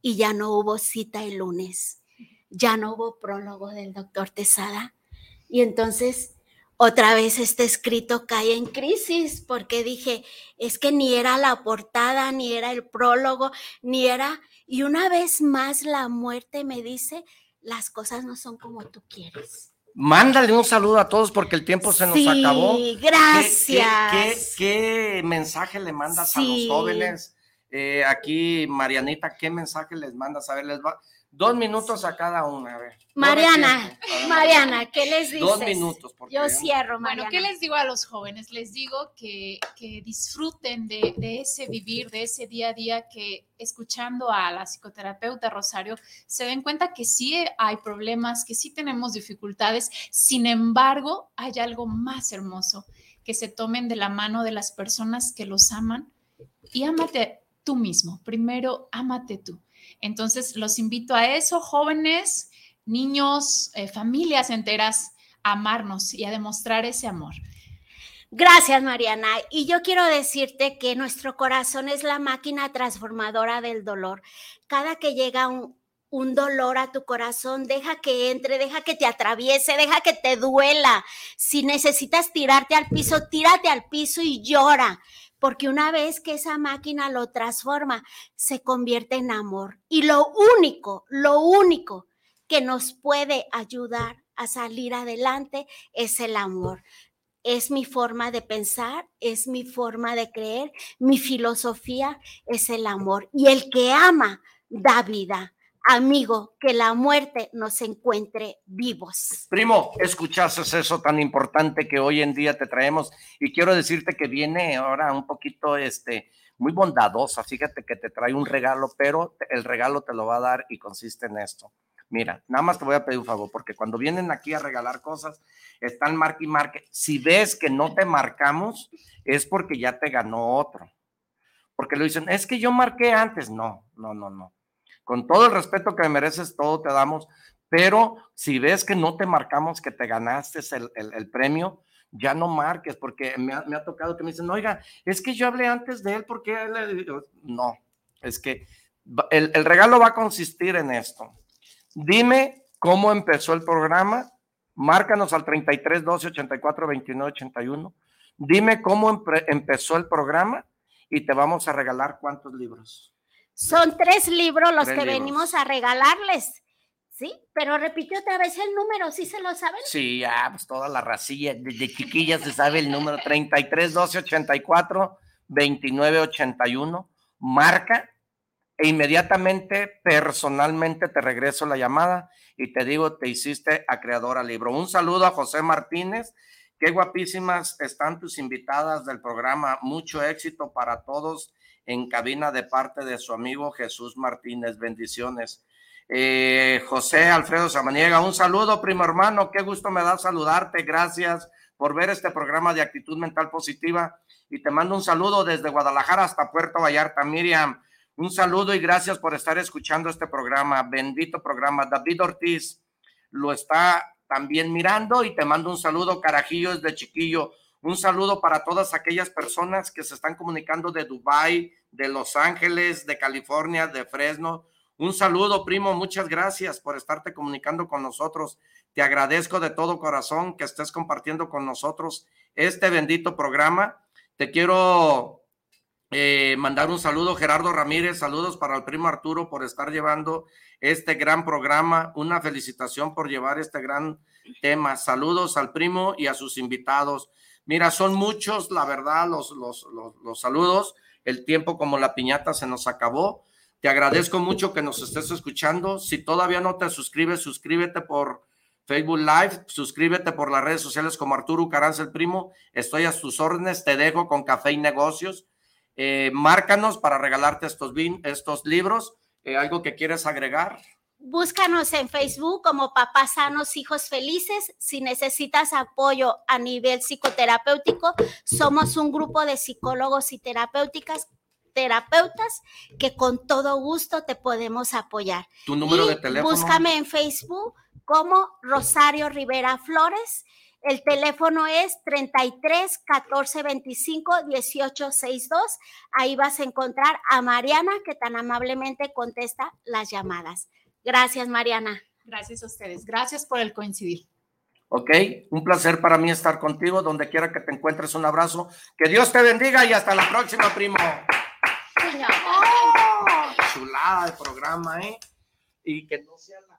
y ya no hubo cita el lunes. Ya no hubo prólogo del doctor Tesada. Y entonces otra vez este escrito cae en crisis porque dije, es que ni era la portada, ni era el prólogo, ni era... Y una vez más la muerte me dice, las cosas no son como tú quieres. Mándale un saludo a todos porque el tiempo se nos acabó. Sí, gracias. ¿Qué, mensaje le mandas a los jóvenes? Eh, aquí, Marianita, ¿qué mensaje les mandas? A ver, les va Dos minutos a cada una, a ver. Mariana, Mariana, ¿qué les dices? Dos minutos. Porque Yo cierro, Mariana. Bueno, ¿qué les digo a los jóvenes? Les digo que, disfruten de, ese vivir, de ese día a día, que escuchando a la psicoterapeuta Rosario, se den cuenta que sí hay problemas, que sí tenemos dificultades, sin embargo, hay algo más hermoso, que se tomen de la mano de las personas que los aman y ámate tú mismo. Primero, ámate tú entonces, los invito a eso, jóvenes, niños, eh, familias enteras, a amarnos y a demostrar ese amor. Gracias, Mariana. Y yo quiero decirte que nuestro corazón es la máquina transformadora del dolor. Cada que llega un, un dolor a tu corazón, deja que entre, deja que te atraviese, deja que te duela. Si necesitas tirarte al piso, tírate al piso y llora porque una vez que esa máquina lo transforma, se convierte en amor. Y lo único, lo único que nos puede ayudar a salir adelante es el amor. Es mi forma de pensar, es mi forma de creer, mi filosofía es el amor. Y el que ama da vida amigo, que la muerte nos encuentre vivos. Primo, escuchaste eso tan importante que hoy en día te traemos y quiero decirte que viene ahora un poquito, este, muy bondadosa. Fíjate que te trae un regalo, pero el regalo te lo va a dar y consiste en esto. Mira, nada más te voy a pedir un favor, porque cuando vienen aquí a regalar cosas, están marque y marque. Si ves que no te marcamos, es porque ya te ganó otro. Porque lo dicen, es que yo marqué antes. No, no, no, no con todo el respeto que me mereces, todo te damos, pero si ves que no te marcamos que te ganaste el, premio, ya no marques, porque me ha, tocado que me dicen, oiga, es que yo hablé antes de él, porque él... No, es que el, el regalo va a consistir en esto. Dime cómo empezó el programa, márcanos al 33 12 84 29 81. Dime cómo empezó el programa y te vamos a regalar cuántos libros. Son tres libros los que venimos a regalarles. ¿Sí? Pero repitió otra vez el número, ¿sí se lo saben? Sí, ya, pues toda la racilla, desde chiquilla se sabe el número 33 12 84 29 81. Marca e inmediatamente, personalmente, te regreso la llamada y te digo, te hiciste acreedor al libro. Un saludo a José Martínez. Qué guapísimas están tus invitadas del programa. Mucho éxito para todos en cabina de parte de su amigo Jesús Martínez. Bendiciones. Eh, José Alfredo Samaniega, un saludo, primo hermano. Qué gusto me da saludarte. Gracias por ver este programa de actitud mental positiva. Y te mando un saludo desde Guadalajara hasta Puerto Vallarta. Miriam, un saludo y gracias por estar escuchando este programa. Bendito programa. David Ortiz lo está también mirando y te mando un saludo, Carajillo, desde Chiquillo. Un saludo para todas aquellas personas que se están comunicando de Dubai, de Los Ángeles, de California, de Fresno. Un saludo, primo. Muchas gracias por estarte comunicando con nosotros. Te agradezco de todo corazón que estés compartiendo con nosotros este bendito programa. Te quiero eh, mandar un saludo, Gerardo Ramírez. Saludos para el primo Arturo por estar llevando este gran programa. Una felicitación por llevar este gran tema. Saludos al primo y a sus invitados. Mira, son muchos, la verdad, los, los, los, saludos. El tiempo como la piñata se nos acabó. Te agradezco mucho que nos estés escuchando. Si todavía no te suscribes, suscríbete por Facebook Live, suscríbete por las redes sociales como Arturo Caranza el Primo. Estoy a tus órdenes, te dejo con Café y Negocios. Eh, márcanos para regalarte estos, estos libros. Eh, ¿Algo que quieres agregar? Búscanos en Facebook como Papás Sanos, Hijos Felices. Si necesitas apoyo a nivel psicoterapéutico, somos un grupo de psicólogos y terapéuticas terapeutas que con todo gusto te podemos apoyar. ¿Tu número de teléfono? Búscame en Facebook como Rosario Rivera Flores. El teléfono es 33 14 25 18 62. Ahí vas a encontrar a Mariana que tan amablemente contesta las llamadas. Gracias, Mariana. Gracias a ustedes. Gracias por el coincidir. Ok, un placer para mí estar contigo, donde quiera que te encuentres, un abrazo. Que Dios te bendiga y hasta la próxima, primo. chulada de programa, ¿eh? Y que no sea la...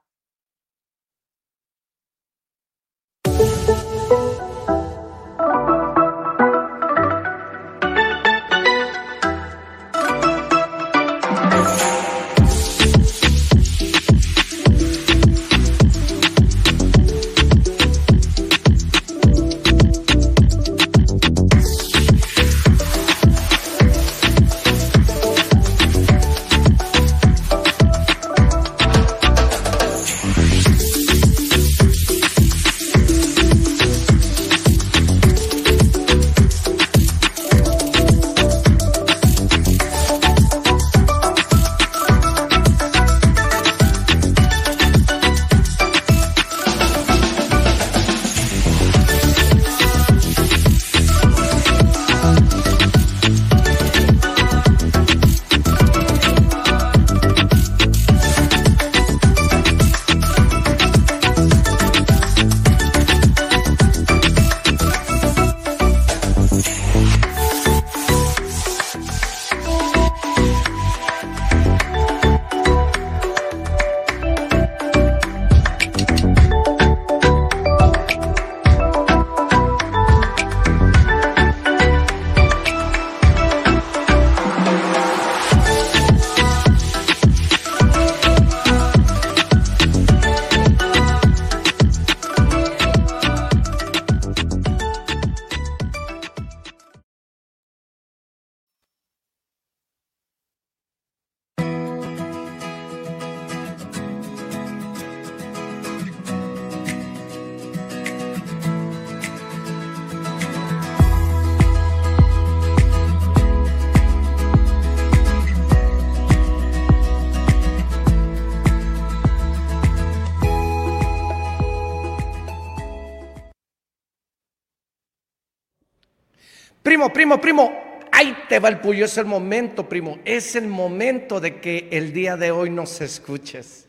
Primo, primo, ahí te va el puyo, es el momento, primo, es el momento de que el día de hoy nos escuches.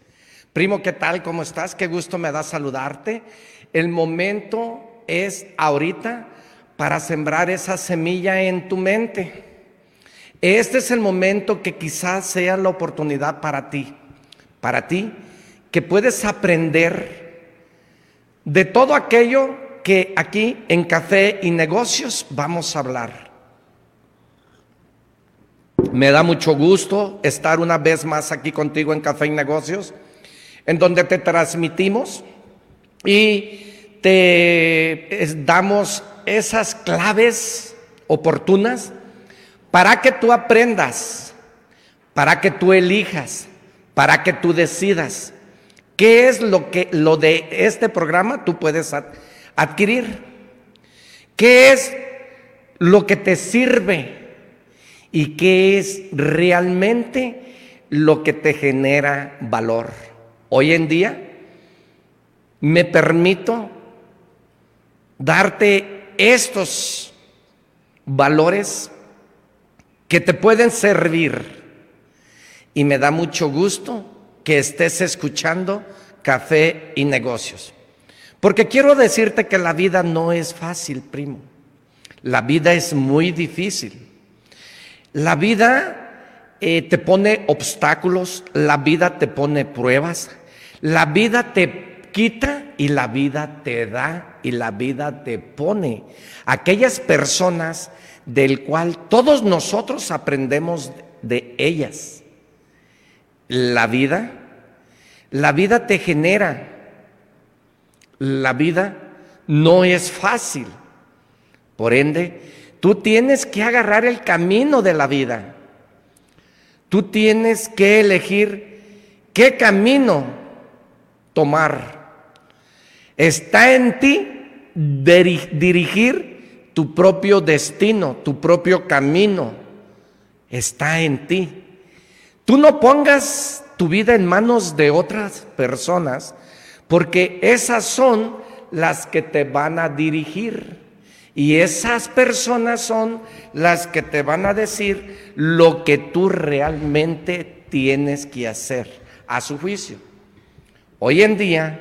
Primo, ¿qué tal? ¿Cómo estás? Qué gusto me da saludarte. El momento es ahorita para sembrar esa semilla en tu mente. Este es el momento que quizás sea la oportunidad para ti, para ti, que puedes aprender de todo aquello que aquí en Café y Negocios vamos a hablar. Me da mucho gusto estar una vez más aquí contigo en Café y Negocios, en donde te transmitimos y te damos esas claves oportunas para que tú aprendas, para que tú elijas, para que tú decidas qué es lo que lo de este programa tú puedes adquirir. ¿Qué es lo que te sirve? ¿Y qué es realmente lo que te genera valor? Hoy en día me permito darte estos valores que te pueden servir. Y me da mucho gusto que estés escuchando Café y Negocios. Porque quiero decirte que la vida no es fácil, primo. La vida es muy difícil. La vida eh, te pone obstáculos, la vida te pone pruebas, la vida te quita y la vida te da y la vida te pone. Aquellas personas del cual todos nosotros aprendemos de ellas. La vida, la vida te genera la vida no es fácil. Por ende, tú tienes que agarrar el camino de la vida. Tú tienes que elegir qué camino tomar. Está en ti dirigir tu propio destino, tu propio camino. Está en ti. Tú no pongas tu vida en manos de otras personas porque esas son las que te van a dirigir. Y esas personas son las que te van a decir lo que tú realmente tienes que hacer a su juicio. Hoy en día,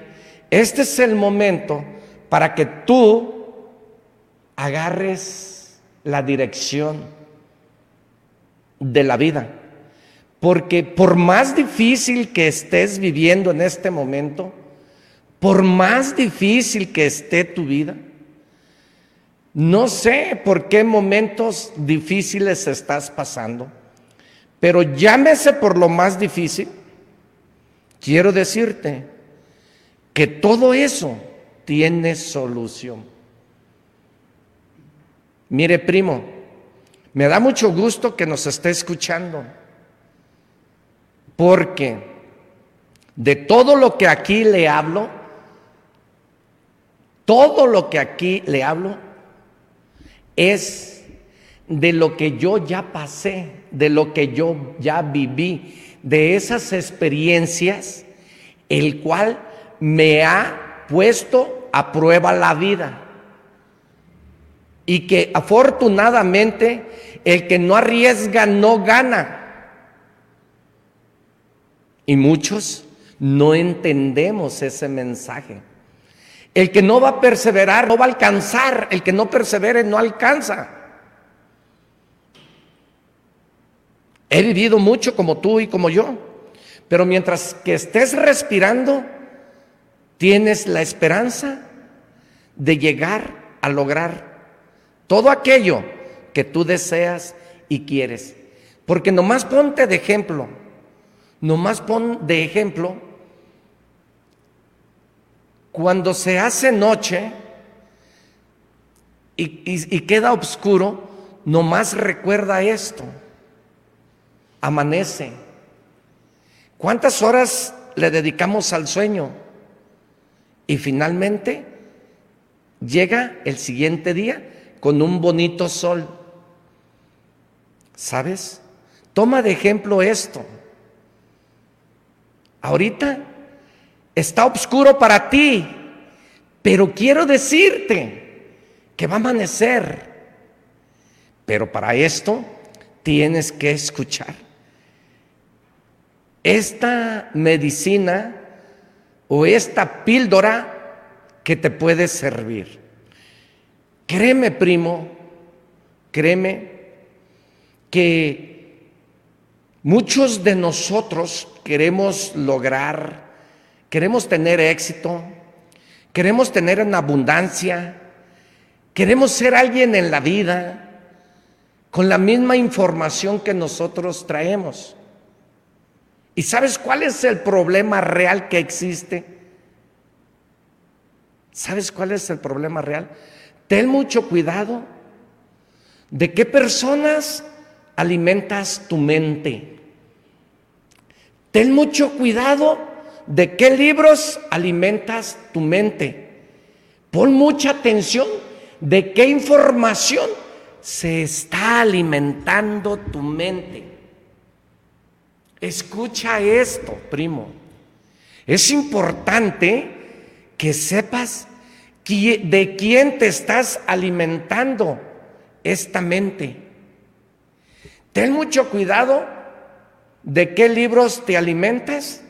este es el momento para que tú agarres la dirección de la vida. Porque por más difícil que estés viviendo en este momento, por más difícil que esté tu vida, no sé por qué momentos difíciles estás pasando, pero llámese por lo más difícil, quiero decirte que todo eso tiene solución. Mire, primo, me da mucho gusto que nos esté escuchando, porque de todo lo que aquí le hablo, todo lo que aquí le hablo es de lo que yo ya pasé, de lo que yo ya viví, de esas experiencias, el cual me ha puesto a prueba la vida. Y que afortunadamente el que no arriesga no gana. Y muchos no entendemos ese mensaje. El que no va a perseverar no va a alcanzar. El que no persevere no alcanza. He vivido mucho como tú y como yo. Pero mientras que estés respirando, tienes la esperanza de llegar a lograr todo aquello que tú deseas y quieres. Porque nomás ponte de ejemplo, nomás pon de ejemplo cuando se hace noche y, queda oscuro, nomás recuerda esto. Amanece. ¿Cuántas horas le dedicamos al sueño? Y finalmente llega el siguiente día con un bonito sol. ¿Sabes? Toma de ejemplo esto. Ahorita está oscuro para ti, pero quiero decirte que va a amanecer. Pero para esto tienes que escuchar. Esta medicina o esta píldora que te puede servir. Créeme, primo, créeme que muchos de nosotros queremos lograr queremos tener éxito, queremos tener en abundancia, queremos ser alguien en la vida con la misma información que nosotros traemos. ¿Y sabes cuál es el problema real que existe? ¿Sabes cuál es el problema real? Ten mucho cuidado de qué personas alimentas tu mente. Ten mucho cuidado de qué libros alimentas tu mente. Pon mucha atención de qué información se está alimentando tu mente. Escucha esto, primo. Es importante que sepas de quién te estás alimentando esta mente. Ten mucho cuidado de qué libros te alimentas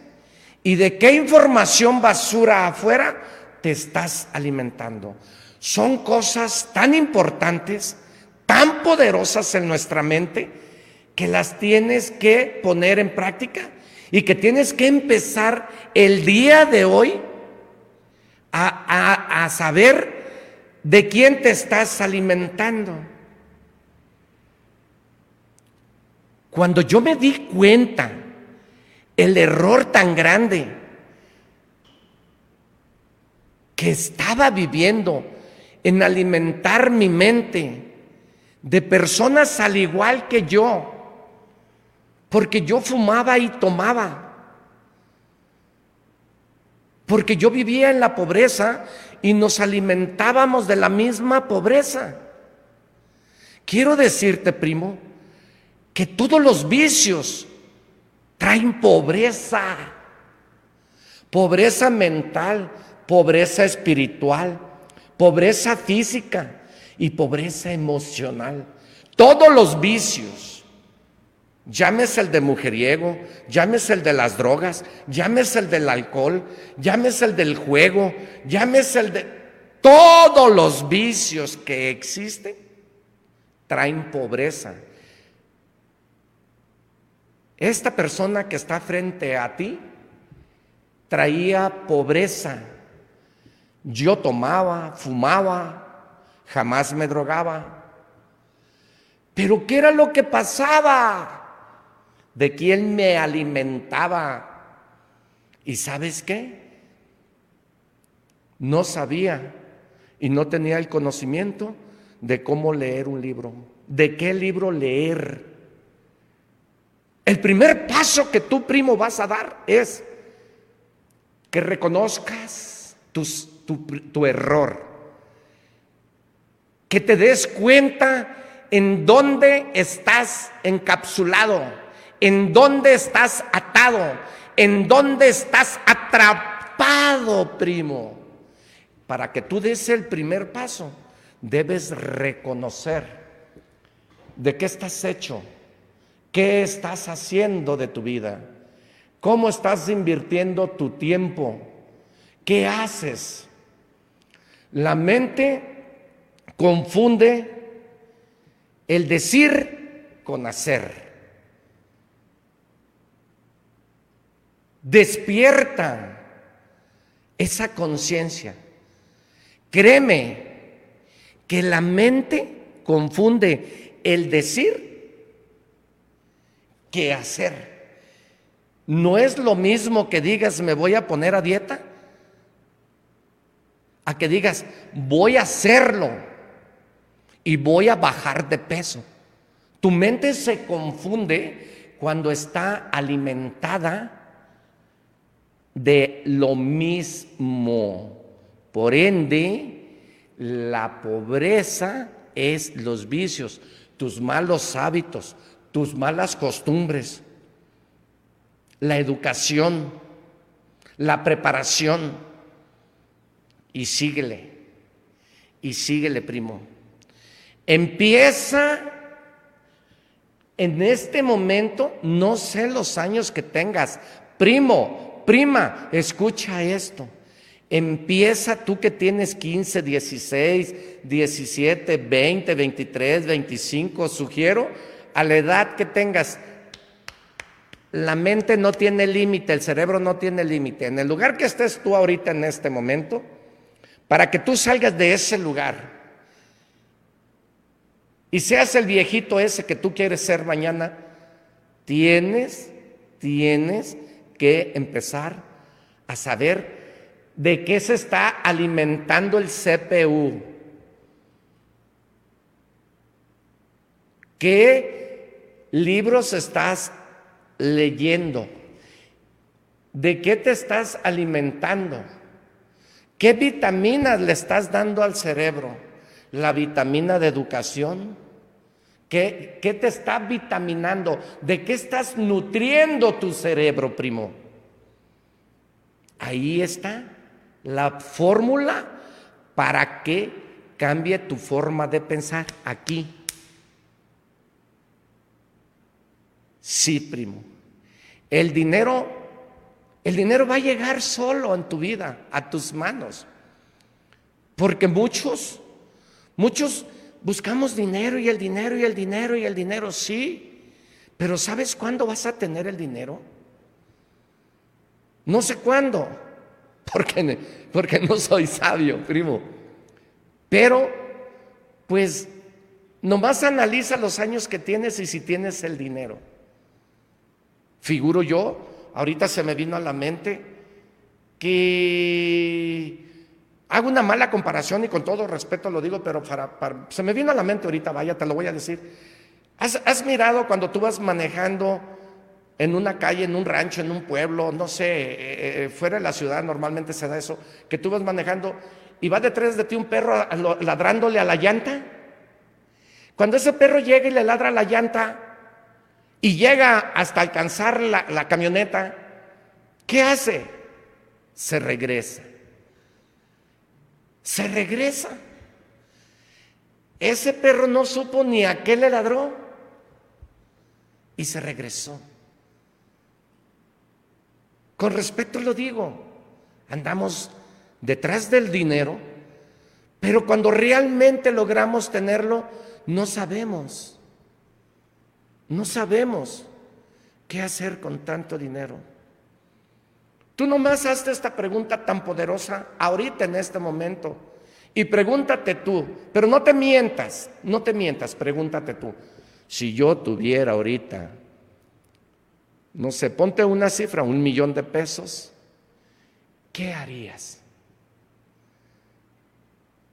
y de qué información basura afuera te estás alimentando. Son cosas tan importantes, tan poderosas en nuestra mente, que las tienes que poner en práctica y que tienes que empezar el día de hoy a, a saber de quién te estás alimentando. Cuando yo me di cuenta el error tan grande que estaba viviendo en alimentar mi mente de personas al igual que yo, porque yo fumaba y tomaba, porque yo vivía en la pobreza y nos alimentábamos de la misma pobreza. Quiero decirte, primo, que todos los vicios traen pobreza. pobreza mental, pobreza espiritual, pobreza física y pobreza emocional. Todos los vicios, llámese el de mujeriego, llámese el de las drogas, llámese el del alcohol, llámese el del juego, llámese el de... Todos los vicios que existen traen pobreza. Esta persona que está frente a ti traía pobreza. Yo tomaba, fumaba, jamás me drogaba. Pero ¿qué era lo que pasaba? ¿De quién me alimentaba? ¿Y sabes qué? No sabía y no tenía el conocimiento de cómo leer un libro, de qué libro leer. El primer paso que tú, primo, vas a dar es que reconozcas tu, tu error, que te des cuenta en dónde estás encapsulado, en dónde estás atado, en dónde estás atrapado, primo. Para que tú des el primer paso, debes reconocer de qué estás hecho, qué estás haciendo de tu vida, cómo estás invirtiendo tu tiempo, qué haces. La mente confunde el decir con hacer. Despierta esa conciencia Créeme que la mente confunde el decir que hacer. No es lo mismo que digas me voy a poner a dieta a que digas voy a hacerlo y voy a bajar de peso. Tu mente se confunde cuando está alimentada de lo mismo. Por ende, la pobreza es los vicios, tus malos hábitos, tus malas costumbres, la educación, la preparación. Y síguele, y síguele, primo. Empieza en este momento, no sé los años que tengas, primo, prima, escucha esto. Empieza tú que tienes 15, 16, 17, 20, 23, 25, sugiero, a la edad que tengas, la mente no tiene límite, el cerebro no tiene límite. En el lugar que estés tú ahorita en este momento, para que tú salgas de ese lugar y seas el viejito ese que tú quieres ser mañana, tienes, tienes que empezar a saber de qué se está alimentando el CPU. ¿Qué libros estás leyendo? ¿De qué te estás alimentando? ¿Qué vitaminas le estás dando al cerebro? ¿La vitamina de educación? ¿Qué, ¿Qué, te está vitaminando? ¿De qué estás nutriendo tu cerebro, primo? Ahí está la fórmula para que cambie tu forma de pensar aquí. Sí, primo. El dinero, el dinero va a llegar solo en tu vida, a tus manos. Porque muchos, muchos buscamos dinero y el dinero y el dinero y el dinero, sí. Pero ¿sabes cuándo vas a tener el dinero? No sé cuándo (laughs) porque, porque no soy sabio, primo. Pero, pues, nomás analiza los años que tienes y si tienes el dinero. Figuro yo, ahorita se me vino a la mente que hago una mala comparación y con todo respeto lo digo, pero para, se me vino a la mente ahorita, vaya, te lo voy a decir. ¿Has, mirado cuando tú vas manejando en una calle, en un rancho, en un pueblo, no sé, eh, eh, fuera de la ciudad normalmente se da eso, que tú vas manejando y va detrás de ti un perro ladrándole a la llanta. Cuando ese perro llega y le ladra a la llanta y llega hasta alcanzar la, camioneta, ¿qué hace? se regresa. Se regresa. Ese perro no supo ni a qué le ladró y se regresó. Con respeto lo digo, andamos detrás del dinero, pero cuando realmente logramos tenerlo, no sabemos, no sabemos qué hacer con tanto dinero. Tú nomás hazte esta pregunta tan poderosa ahorita en este momento y pregúntate tú, pero no te mientas, no te mientas, pregúntate tú, si yo tuviera ahorita, no sé, ponte una cifra, un millón de pesos, ¿qué harías?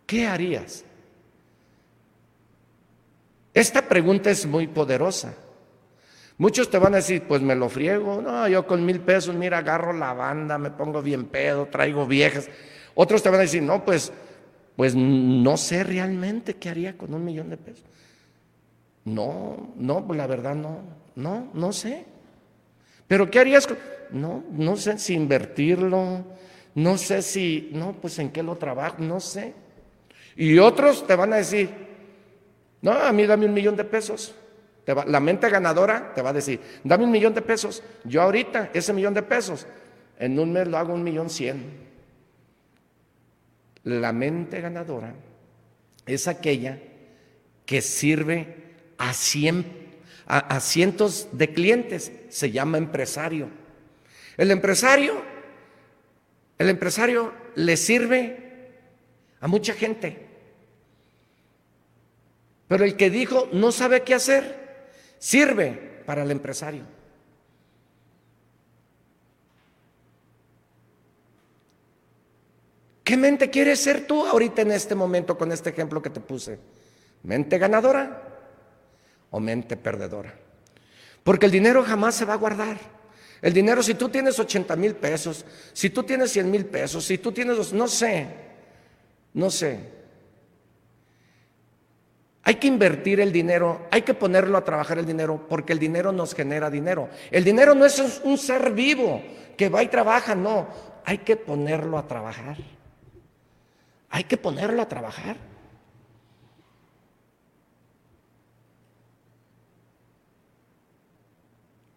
¿Qué harías? Esta pregunta es muy poderosa. Muchos te van a decir, pues me lo friego. No, yo con mil pesos, mira, agarro la banda, me pongo bien pedo, traigo viejas. Otros te van a decir, no, pues, pues no sé realmente qué haría con un millón de pesos. No, no, pues la verdad no, no, no sé. Pero ¿qué harías? Con... No, no sé si invertirlo, no sé si, no, pues en qué lo trabajo, no sé. Y otros te van a decir, no, a mí dame un millón de pesos la mente ganadora te va a decir, dame un millón de pesos. Yo ahorita, ese millón de pesos, en un mes lo hago un millón cien. La mente ganadora es aquella que sirve a, a cientos de clientes. Se llama empresario. El empresario, el empresario le sirve a mucha gente. Pero el que dijo no sabe qué hacer, sirve para el empresario. ¿Qué mente quieres ser tú ahorita en este momento con este ejemplo que te puse? ¿Mente ganadora o mente perdedora? Porque el dinero jamás se va a guardar. El dinero, si tú tienes 80 mil pesos, si tú tienes 100 mil pesos, si tú tienes, no sé, no sé, hay que invertir el dinero, hay que ponerlo a trabajar el dinero, porque el dinero nos genera dinero. El dinero no es un ser vivo que va y trabaja, no. Hay que ponerlo a trabajar. Hay que ponerlo a trabajar.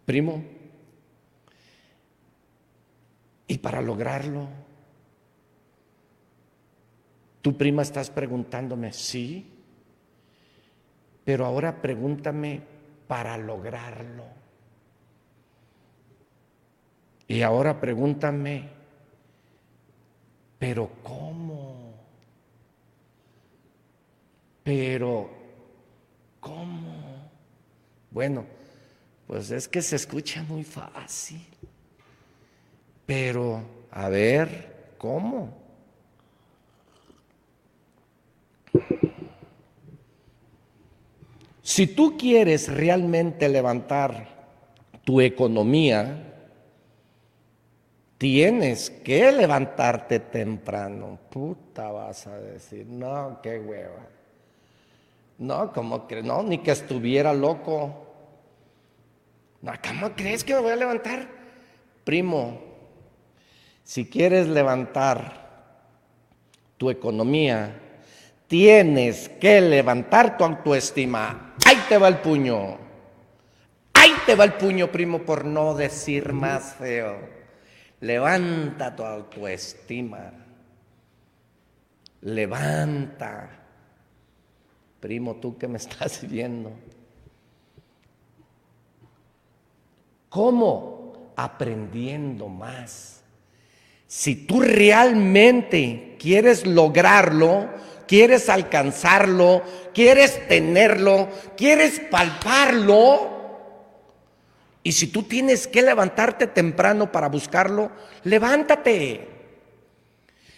Primo, y para lograrlo, tu prima estás preguntándome, sí, pero ahora pregúntame para lograrlo. Y ahora pregúntame, pero ¿cómo? Pero ¿cómo? Bueno, pues es que se escucha muy fácil. Pero, a ver, ¿cómo? Si tú quieres realmente levantar tu economía, tienes que levantarte temprano. Puta vas a decir, no, qué hueva. No, como que no, ni que estuviera loco. No, ¿cómo crees que me voy a levantar? Primo, si quieres levantar tu economía, tienes que levantar tu autoestima Ahí te va el puño. Ahí te va el puño, primo, por no decir más feo. Levanta tu autoestima. Levanta. Primo, tú que me (laughs) estás viendo. ¿Cómo? Aprendiendo más. Si tú realmente quieres lograrlo, quieres alcanzarlo, quieres tenerlo, quieres palparlo. Y si tú tienes que levantarte temprano para buscarlo, levántate.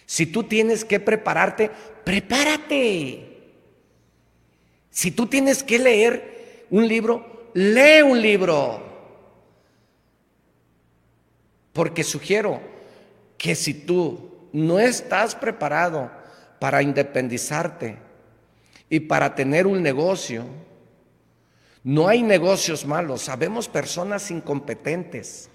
Si tú tienes que prepararte, prepárate. Si tú tienes que leer un libro, lee un libro. Porque sugiero que si tú no estás preparado para independizarte y para tener un negocio. No hay negocios malos, sabemos personas incompetentes.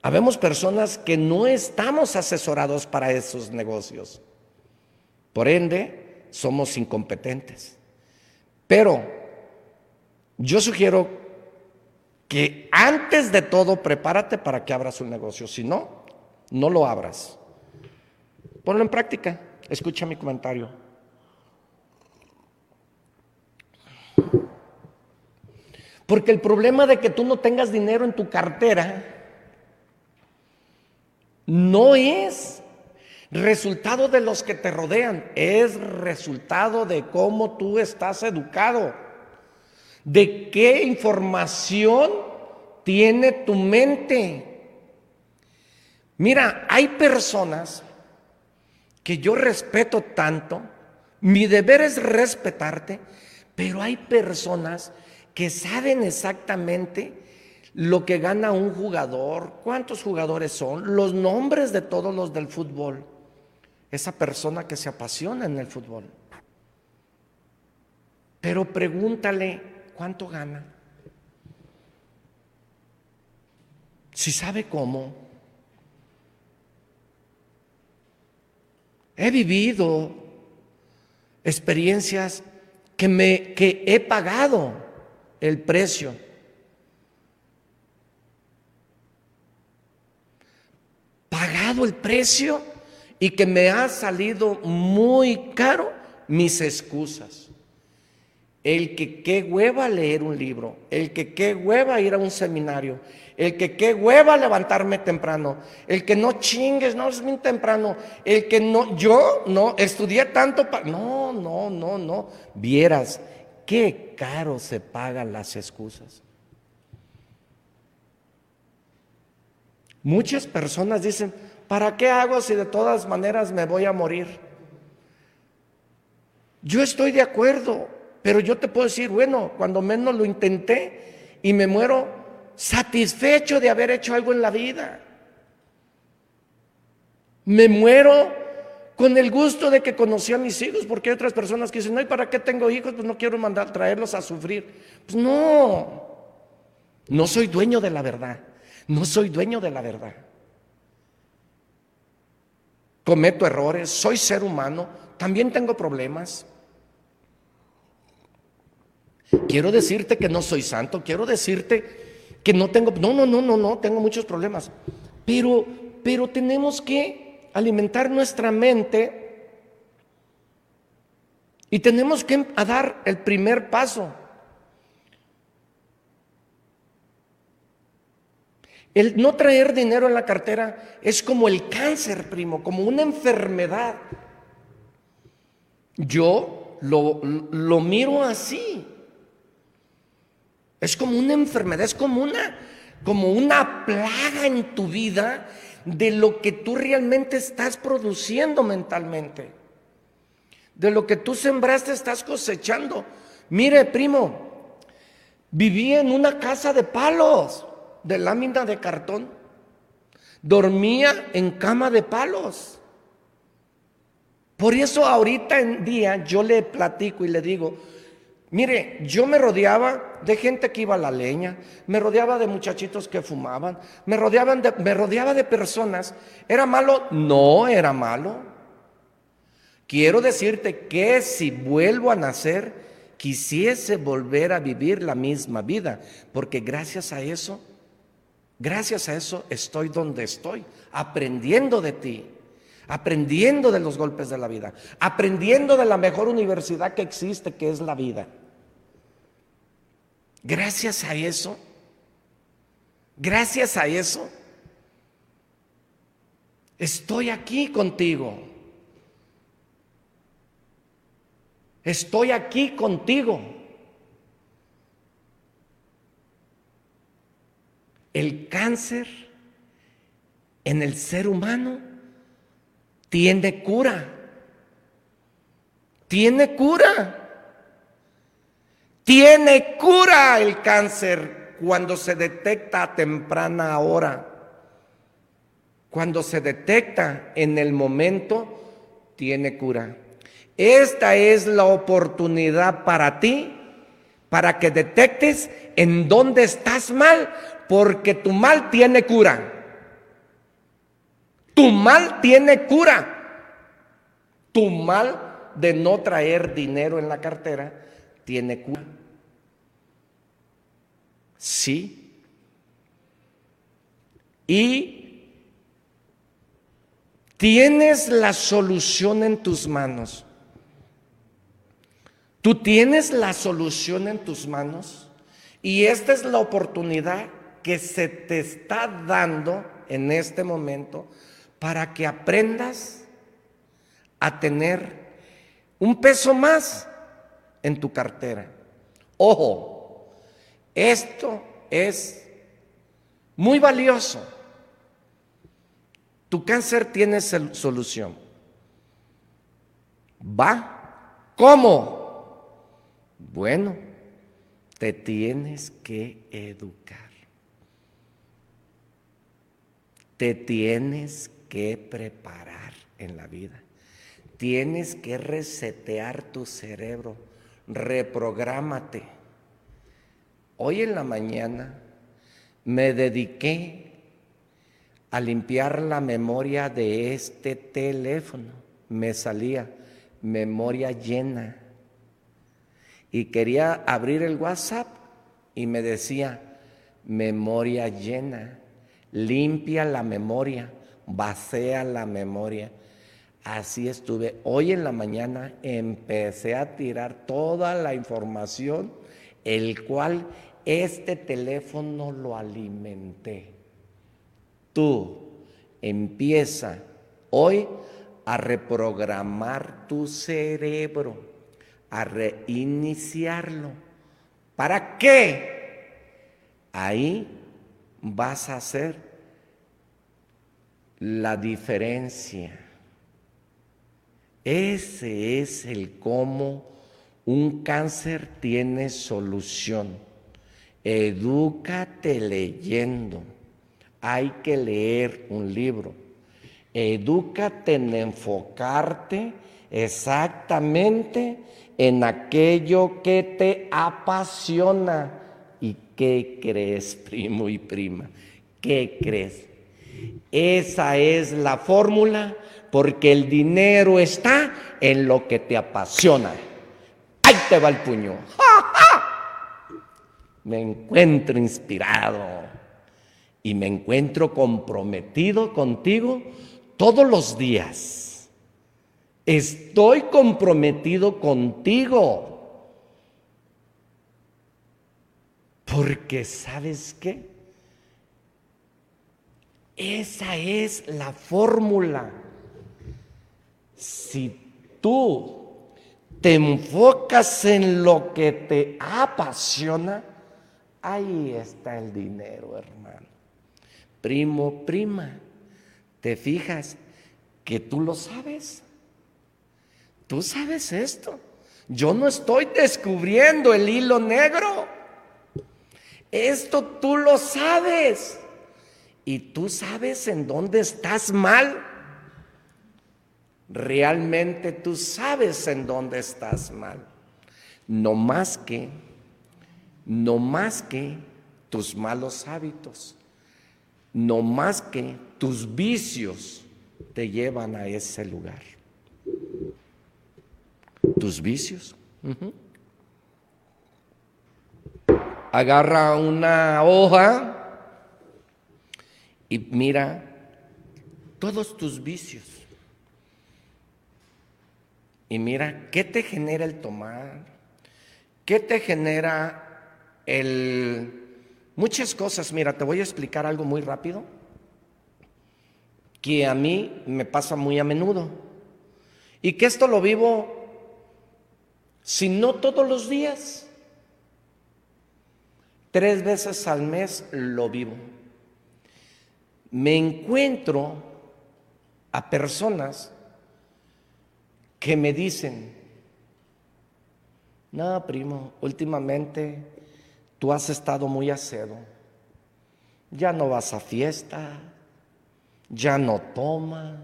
Habemos personas que no estamos asesorados para esos negocios. Por ende, somos incompetentes. Pero yo sugiero que antes de todo prepárate para que abras un negocio. Si no, no lo abras. Ponlo en práctica. Escucha mi comentario. Porque el problema de que tú no tengas dinero en tu cartera no es resultado de los que te rodean, es resultado de cómo tú estás educado, de qué información tiene tu mente. Mira, hay personas que yo respeto tanto, mi deber es respetarte, pero hay personas que saben exactamente lo que gana un jugador, cuántos jugadores son, los nombres de todos los del fútbol. Esa persona que se apasiona en el fútbol. Pero pregúntale cuánto gana. Si sabe cómo. He vivido experiencias que, me, que he pagado el precio. Pagado el precio y que me ha salido muy caro mis excusas. El que qué hueva leer un libro, el que qué hueva ir a un seminario, el que qué hueva levantarme temprano, el que no chingues, no es muy temprano, el que no, yo no, estudié tanto para, no, no, no, no, vieras, qué caro se pagan las excusas. Muchas personas dicen, ¿para qué hago si de todas maneras me voy a morir? Yo estoy de acuerdo, pero yo te puedo decir, bueno, cuando menos lo intenté y me muero satisfecho de haber hecho algo en la vida. Me muero con el gusto de que conocí a mis hijos, porque hay otras personas que dicen, no, ¿y para qué tengo hijos? Pues no quiero mandar traerlos a sufrir. Pues no, no soy dueño de la verdad, no soy dueño de la verdad. Cometo errores, soy ser humano, también tengo problemas. Quiero decirte que no soy santo, quiero decirte que no tengo, no, no, no, no, no, tengo muchos problemas. Pero, pero tenemos que alimentar nuestra mente y tenemos que dar el primer paso. El no traer dinero en la cartera es como el cáncer, primo, como una enfermedad. Yo lo, lo miro así. Es como una enfermedad, es como una, como una plaga en tu vida de lo que tú realmente estás produciendo mentalmente. De lo que tú sembraste estás cosechando. Mire, primo, viví en una casa de palos, de lámina de cartón. Dormía en cama de palos. Por eso ahorita en día yo le platico y le digo, Mire, yo me rodeaba de gente que iba a la leña, me rodeaba de muchachitos que fumaban, me, rodeaban de, me rodeaba de personas. ¿Era malo? No era malo. Quiero decirte que si vuelvo a nacer, quisiese volver a vivir la misma vida, porque gracias a eso, gracias a eso estoy donde estoy, aprendiendo de ti aprendiendo de los golpes de la vida, aprendiendo de la mejor universidad que existe, que es la vida. Gracias a eso, gracias a eso, estoy aquí contigo. Estoy aquí contigo. El cáncer en el ser humano tiene cura. Tiene cura. Tiene cura el cáncer cuando se detecta a temprana hora. Cuando se detecta en el momento, tiene cura. Esta es la oportunidad para ti, para que detectes en dónde estás mal, porque tu mal tiene cura. Tu mal tiene cura. Tu mal de no traer dinero en la cartera tiene cura. Sí. Y tienes la solución en tus manos. Tú tienes la solución en tus manos y esta es la oportunidad que se te está dando en este momento para que aprendas a tener un peso más en tu cartera. Ojo, esto es muy valioso. Tu cáncer tiene solución. ¿Va? ¿Cómo? Bueno, te tienes que educar. Te tienes que preparar en la vida. Tienes que resetear tu cerebro. Reprográmate. Hoy en la mañana me dediqué a limpiar la memoria de este teléfono. Me salía memoria llena y quería abrir el WhatsApp y me decía, memoria llena, limpia la memoria, vacía la memoria. Así estuve. Hoy en la mañana empecé a tirar toda la información, el cual este teléfono lo alimenté. Tú empieza hoy a reprogramar tu cerebro a reiniciarlo. ¿Para qué? Ahí vas a hacer la diferencia. Ese es el cómo un cáncer tiene solución. Edúcate leyendo. Hay que leer un libro. Edúcate en enfocarte exactamente en aquello que te apasiona. ¿Y qué crees, (laughs) primo y prima? ¿Qué crees? Esa es la fórmula porque el dinero está en lo que te apasiona. Ahí te va el puño. Me encuentro inspirado y me encuentro comprometido contigo todos los días Estoy comprometido contigo. Porque sabes qué? Esa es la fórmula. Si tú te enfocas en lo que te apasiona, ahí está el dinero, hermano. Primo, prima, ¿te fijas que tú lo sabes? Tú sabes esto. Yo no estoy descubriendo el hilo negro. Esto tú lo sabes. Y tú sabes en dónde estás mal. Realmente tú sabes en dónde estás mal. No más que, no más que tus malos hábitos. No más que tus vicios te llevan a ese lugar tus vicios. Agarra una hoja y mira todos tus vicios. Y mira qué te genera el tomar, qué te genera el... Muchas cosas, mira, te voy a explicar algo muy rápido que a mí me pasa muy a menudo y que esto lo vivo si no todos los días, tres veces al mes lo vivo. Me encuentro a personas que me dicen, no, primo, últimamente tú has estado muy acedo, ya no vas a fiesta, ya no toma.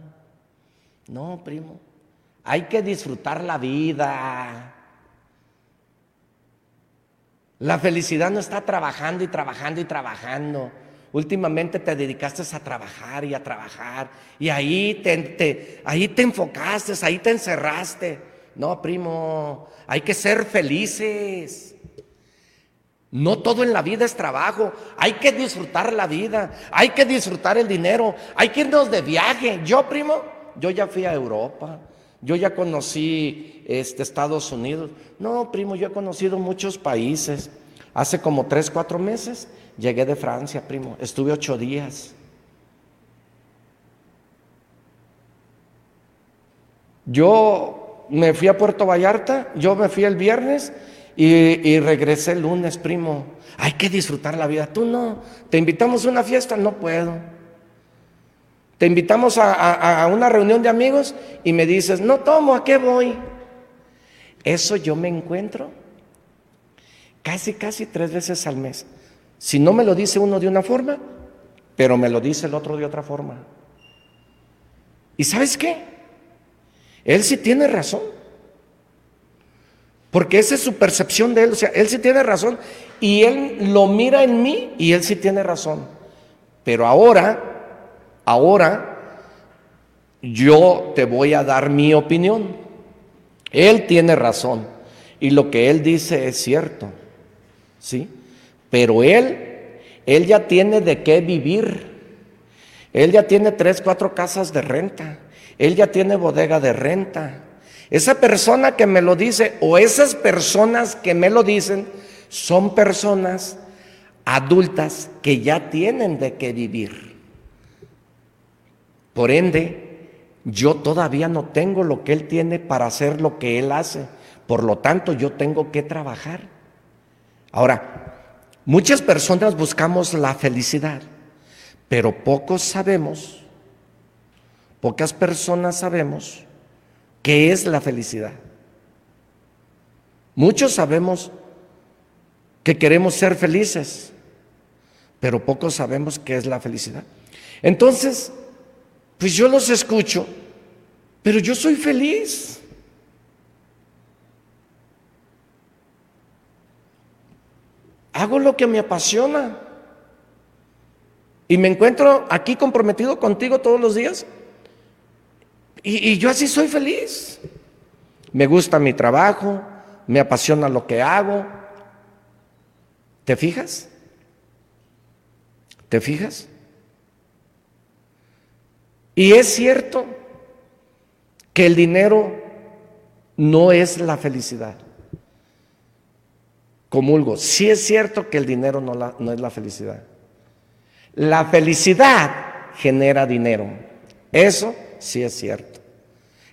No, primo, hay que disfrutar la vida. La felicidad no está trabajando y trabajando y trabajando. últimamente te dedicaste a trabajar y a trabajar y ahí te, te- ahí te enfocaste, ahí te encerraste. No, primo, hay que ser felices. No todo en la vida es trabajo, hay que disfrutar la vida, hay que disfrutar el dinero, hay que irnos de viaje. Yo, primo, yo ya fui a Europa, yo ya conocí este, Estados Unidos. No, primo, yo he conocido muchos países. Hace como tres, cuatro meses llegué de Francia, primo, estuve ocho días. Yo me fui a Puerto Vallarta, yo me fui el viernes y, regresé el lunes, primo. Hay que disfrutar la vida. Tú no. Te invitamos a una fiesta, no puedo. Te invitamos a, a- a una reunión de amigos y me dices, no tomo, ¿a qué voy? Eso yo me encuentro casi, casi tres veces al mes. Si no me lo dice uno de una forma, pero me lo dice el otro de otra forma. ¿Y sabes qué? Él sí tiene razón. Porque esa es su percepción de él. O sea, él sí tiene razón. Y él lo mira en mí y él sí tiene razón. Pero ahora, ahora, yo te voy a dar mi opinión. Él tiene razón. Y lo que él dice es cierto. ¿Sí? Pero él, él ya tiene de qué vivir. Él ya tiene tres, cuatro casas de renta. Él ya tiene bodega de renta. Esa persona que me lo dice o esas personas que me lo dicen son personas adultas que ya tienen de qué vivir. Por ende, yo todavía no tengo lo que él tiene para hacer lo que él hace. Por lo tanto, yo tengo que trabajar. Ahora, muchas personas buscamos la felicidad, pero pocos sabemos, pocas personas sabemos qué es la felicidad. Muchos sabemos que queremos ser felices, pero pocos sabemos qué es la felicidad. Entonces, pues yo los escucho, pero yo soy feliz. Hago lo que me apasiona. Y me encuentro aquí comprometido contigo todos los días. Y, yo así soy feliz. Me gusta mi trabajo, me apasiona lo que hago. ¿Te fijas? ¿Te fijas? Y es cierto que el dinero no es la felicidad. Comulgo, sí es cierto que el dinero no, la- no es la felicidad. La felicidad genera dinero. Eso sí es cierto.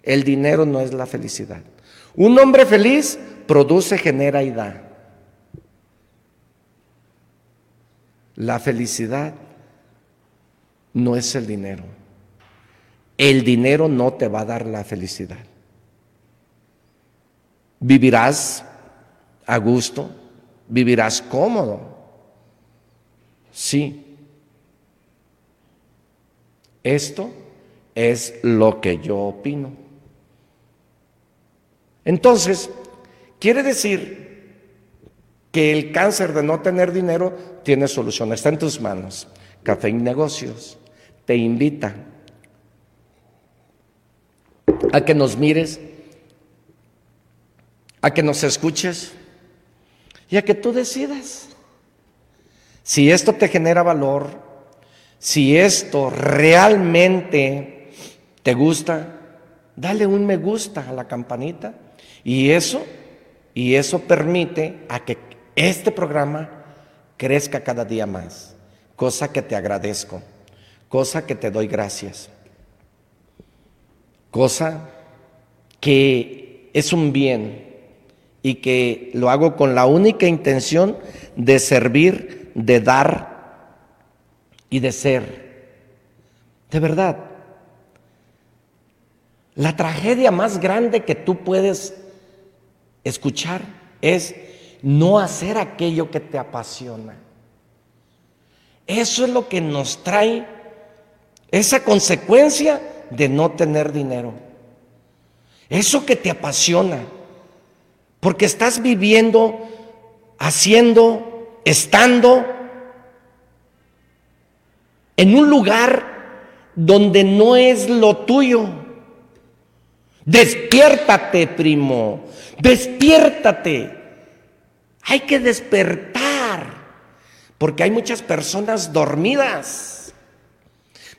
El dinero no es la felicidad. Un hombre feliz produce, genera y da. La felicidad no es el dinero. El dinero no te va a dar la felicidad. Vivirás a gusto, vivirás cómodo. Sí. Esto es lo que yo opino. Entonces, quiere decir que el cáncer de no tener dinero tiene solución, está en tus manos. Café y Negocios te invita a que nos mires, a que nos escuches y a que tú decidas si esto te genera valor, si esto realmente te gusta, dale un me gusta a la campanita y eso y eso permite a que este programa crezca cada día más, cosa que te agradezco, cosa que te doy gracias, cosa que es un bien y que lo hago con la única intención de servir, de dar y de ser. De verdad, la tragedia más grande que tú puedes escuchar es no hacer aquello que te apasiona. Eso es lo que nos trae esa consecuencia de no tener dinero. Eso que te apasiona. Porque estás viviendo, haciendo, estando en un lugar donde no es lo tuyo. Despiértate, primo, despiértate. Hay que despertar, porque hay muchas personas dormidas.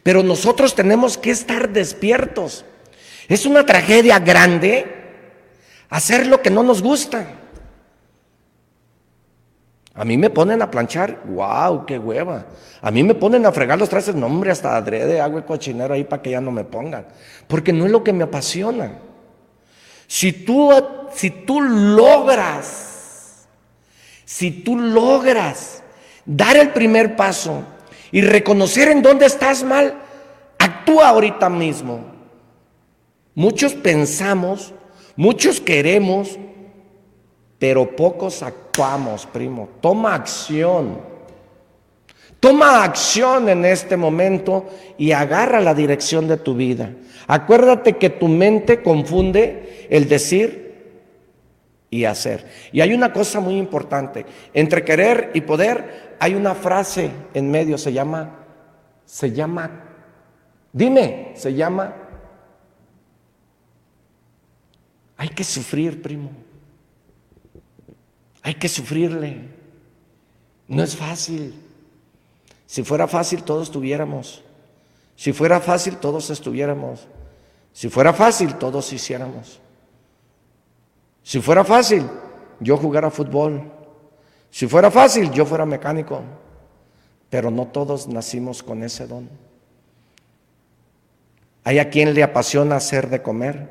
Pero nosotros tenemos que estar despiertos. Es una tragedia grande hacer lo que no nos gusta. A mí me ponen a planchar, wow, qué hueva. A mí me ponen a fregar los trastes, no hombre, hasta adrede, agua y cochinero ahí para que ya no me pongan. Porque no es lo que me apasiona. Si tú, si tú logras, si tú logras dar el primer paso y reconocer en dónde estás mal, actúa ahorita mismo. Muchos pensamos, muchos queremos, pero pocos actuamos, primo. Toma acción. Toma acción en este momento y agarra la dirección de tu vida. Acuérdate que tu mente confunde el decir y hacer. Y hay una cosa muy importante. Entre querer y poder hay una frase en medio, se llama, se llama, dime, se llama, hay que sufrir, primo. Hay que sufrirle. No es fácil. Si fuera fácil, todos tuviéramos. Si fuera fácil, todos estuviéramos. Si fuera fácil, todos hiciéramos. Si fuera fácil, yo jugara fútbol. Si fuera fácil, yo fuera mecánico. Pero no todos nacimos con ese don. Hay a quien le apasiona hacer de comer.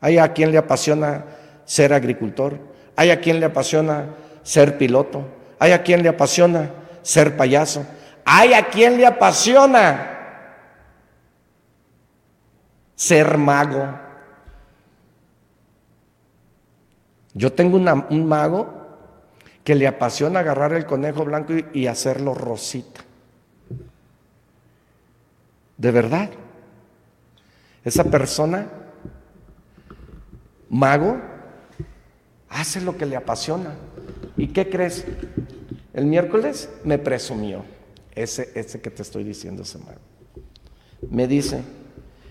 Hay a quien le apasiona ser agricultor. Hay a quien le apasiona ser piloto. Hay a quien le apasiona ser payaso. Hay a quien le apasiona ser mago. Yo tengo un mago que le apasiona agarrar el conejo blanco y, y hacerlo rosita. De verdad. Esa persona, mago, hace lo que le apasiona. ¿Y qué crees? El miércoles me presumió, ese, ese que te estoy diciendo, mago. Me dice,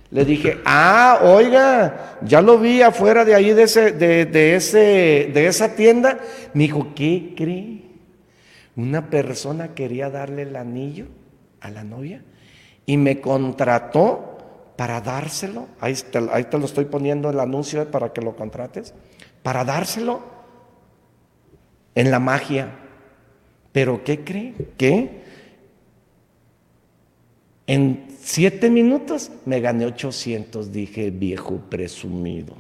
le dije, ah, oiga, ya lo vi afuera de ahí de, ese, de, ese, de esa tienda. Me dijo, ¿qué cree? Una persona quería darle el anillo a la novia y me contrató para dárselo. Ahí ahí te lo estoy poniendo el anuncio para que lo contrates para dárselo en la magia. Pero ¿qué cree? ¿Qué? En siete minutos me gané 800, dije viejo presumido.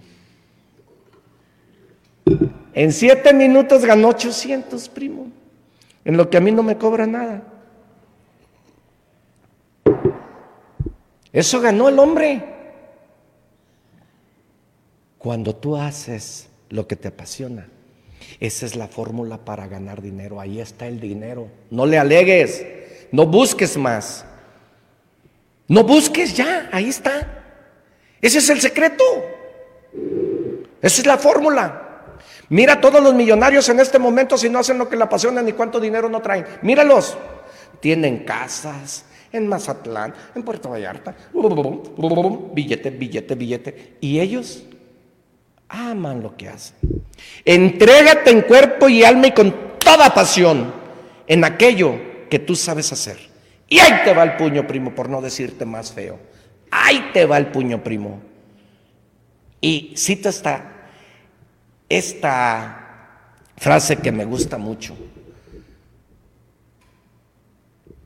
En siete minutos ganó 800, primo, en lo que a mí no me cobra nada. Eso ganó el hombre. Cuando tú haces lo que te apasiona. Esa es la fórmula para ganar dinero. Ahí está el dinero. No le alegues. No busques más. No busques ya. Ahí está. Ese es el secreto. Esa es la fórmula. Mira todos los millonarios en este momento si no hacen lo que le apasiona ni cuánto dinero no traen. Míralos. Tienen casas en Mazatlán, en Puerto Vallarta. Billete, billete, billete. Y ellos aman lo que hacen. Entrégate en cuerpo y alma y con toda pasión en aquello que tú sabes hacer. Y ahí te va el puño, primo, por no decirte más feo. Ahí te va el puño, primo. Y cito esta, esta frase que me gusta mucho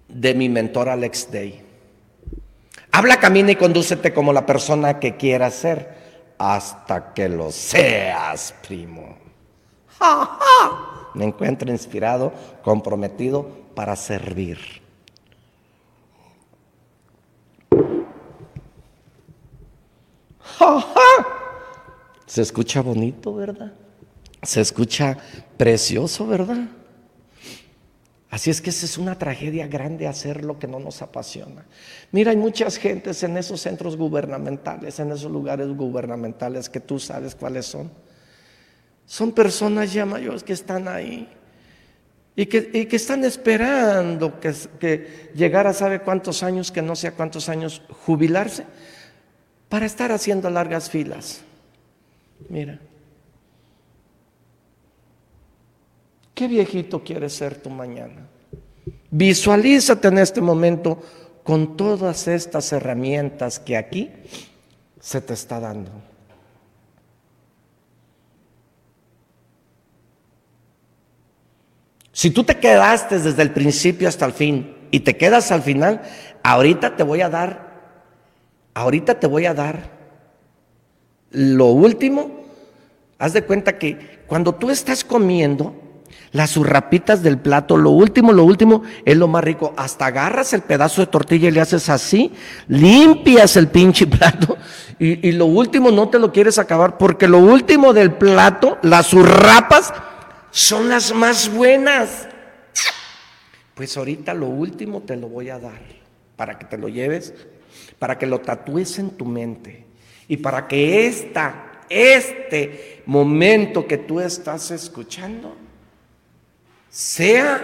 de mi mentor Alex Day. Habla, camina y condúcete como la persona que quieras ser hasta que lo seas, primo. Me encuentro inspirado, comprometido para servir. Se escucha bonito, ¿verdad? Se escucha precioso, ¿verdad? Así es que esa es una tragedia grande hacer lo que no nos apasiona. Mira, hay muchas gentes en esos centros gubernamentales, en esos lugares gubernamentales que tú sabes cuáles son. Son personas ya mayores que están ahí. y que, están esperando que, que llegara sabe cuántos años, que no sé a cuántos años, jubilarse, para estar haciendo largas filas. Mira, ¿qué viejito quieres ser tú mañana? Visualízate en este momento con todas estas herramientas que aquí se te está dando. Si tú te quedaste desde el principio hasta el fin y te quedas al final, ahorita te voy a dar, ahorita te voy a dar lo último. Haz de cuenta que cuando tú estás comiendo, las zurrapitas del plato, lo último, lo último es lo más rico. Hasta agarras el pedazo de tortilla y le haces así, limpias el pinche (laughs) plato y, y lo último no te lo quieres acabar porque lo último del plato, las zurrapas, son las más buenas. Pues ahorita lo último te lo voy a dar para que te lo lleves, para que lo tatúes en tu mente y para que esta, este momento que tú estás escuchando sea,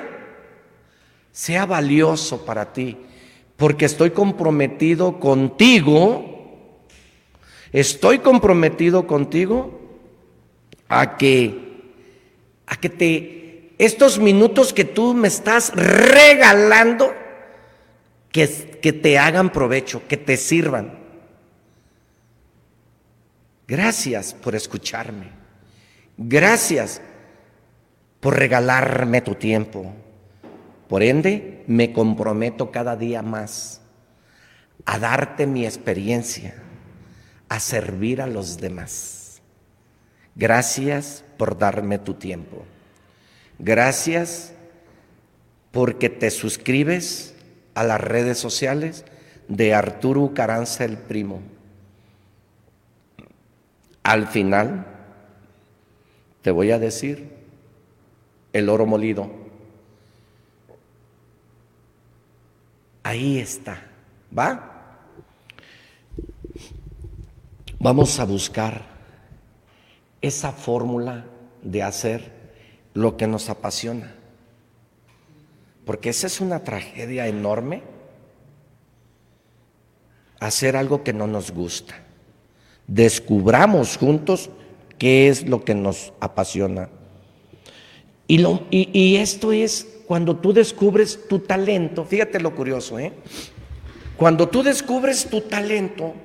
sea valioso para ti, porque estoy comprometido contigo, estoy comprometido contigo a que a que te, estos minutos que tú me estás regalando, que, que te hagan provecho, que te sirvan. Gracias por escucharme. Gracias por regalarme tu tiempo. Por ende, me comprometo cada día más a darte mi experiencia, a servir a los demás. Gracias por darme tu tiempo. Gracias porque te suscribes a las redes sociales de Arturo Caranza el Primo. Al final te voy a decir el oro molido. Ahí está, ¿va? Vamos a buscar esa fórmula de hacer lo que nos apasiona. Porque esa es una tragedia enorme, hacer algo que no nos gusta. Descubramos juntos qué es lo que nos apasiona. Y, lo, y, esto es cuando tú descubres tu talento, fíjate lo curioso, ¿eh? Cuando tú descubres tu talento,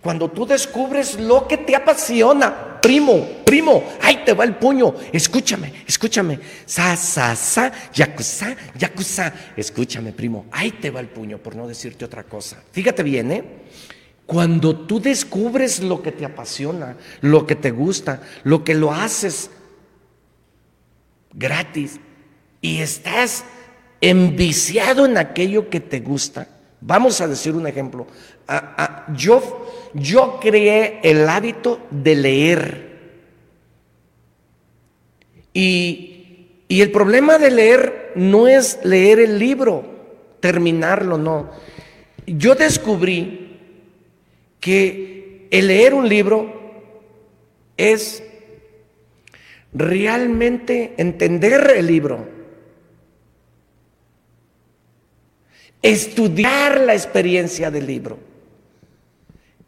cuando tú descubres lo que te apasiona, primo, primo, ahí te va el puño, escúchame, escúchame, sa, sa, sa, yakuza, yakuza, escúchame, primo, ahí te va el puño, por no decirte otra cosa. Fíjate bien, ¿eh? Cuando tú descubres lo que te apasiona, lo que te gusta, lo que lo haces gratis y estás enviciado en aquello que te gusta, vamos a decir un ejemplo, yo, yo creé el hábito de leer. Y, y el problema de leer no es leer el libro, terminarlo, no. Yo descubrí que el leer un libro es realmente entender el libro, estudiar la experiencia del libro.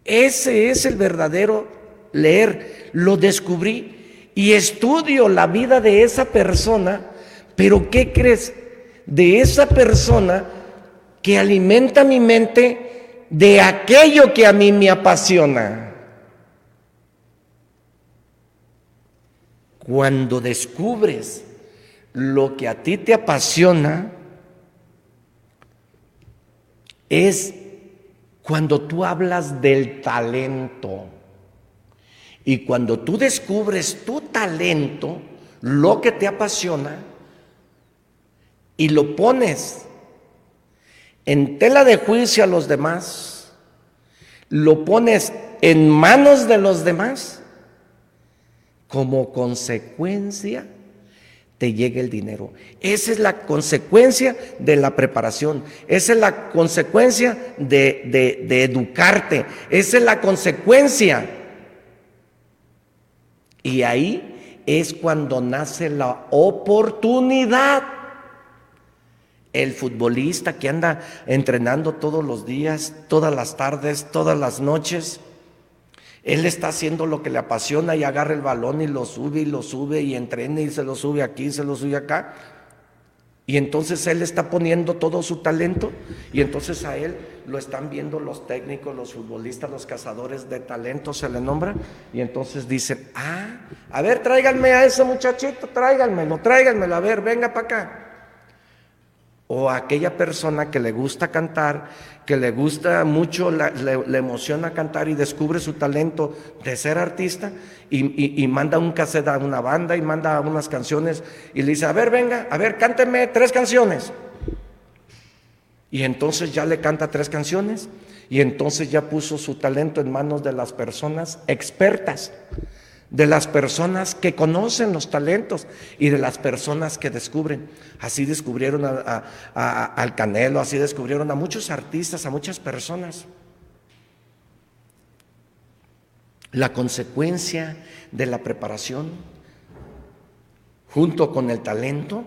Ese es el verdadero leer. Lo descubrí y estudio la vida de esa persona, pero ¿qué crees? De esa persona que alimenta mi mente de aquello que a mí me apasiona. Cuando descubres lo que a ti te apasiona, es cuando tú hablas del talento. Y cuando tú descubres tu talento, lo que te apasiona, y lo pones en tela de juicio a los demás, lo pones en manos de los demás, como consecuencia te llegue el dinero. Esa es la consecuencia de la preparación, esa es la consecuencia de, de, educarte, esa es la consecuencia. Y ahí es cuando nace la oportunidad el futbolista que anda entrenando todos los días, todas las tardes, todas las noches. Él está haciendo lo que le apasiona y agarra el balón y lo sube y lo sube y entrena y se lo sube aquí y se lo sube acá. Y entonces él está poniendo todo su talento y entonces a él lo están viendo los técnicos, los futbolistas, los cazadores de talento, se le nombra. Y entonces dicen, ah, a ver, tráiganme a ese muchachito, tráiganmelo, tráiganmelo, a ver, venga para acá o a aquella persona que le gusta cantar, que le gusta mucho, le, emociona cantar y descubre su talento de ser artista y, manda un cassette a una banda y manda unas canciones y le dice, a ver, venga, a ver, cánteme tres canciones. Y entonces ya le canta tres canciones y entonces ya puso su talento en manos de las personas expertas de las personas que conocen los talentos y de las personas que descubren. Así descubrieron al Canelo, así descubrieron a muchos artistas, a muchas personas. La consecuencia de la preparación junto con el talento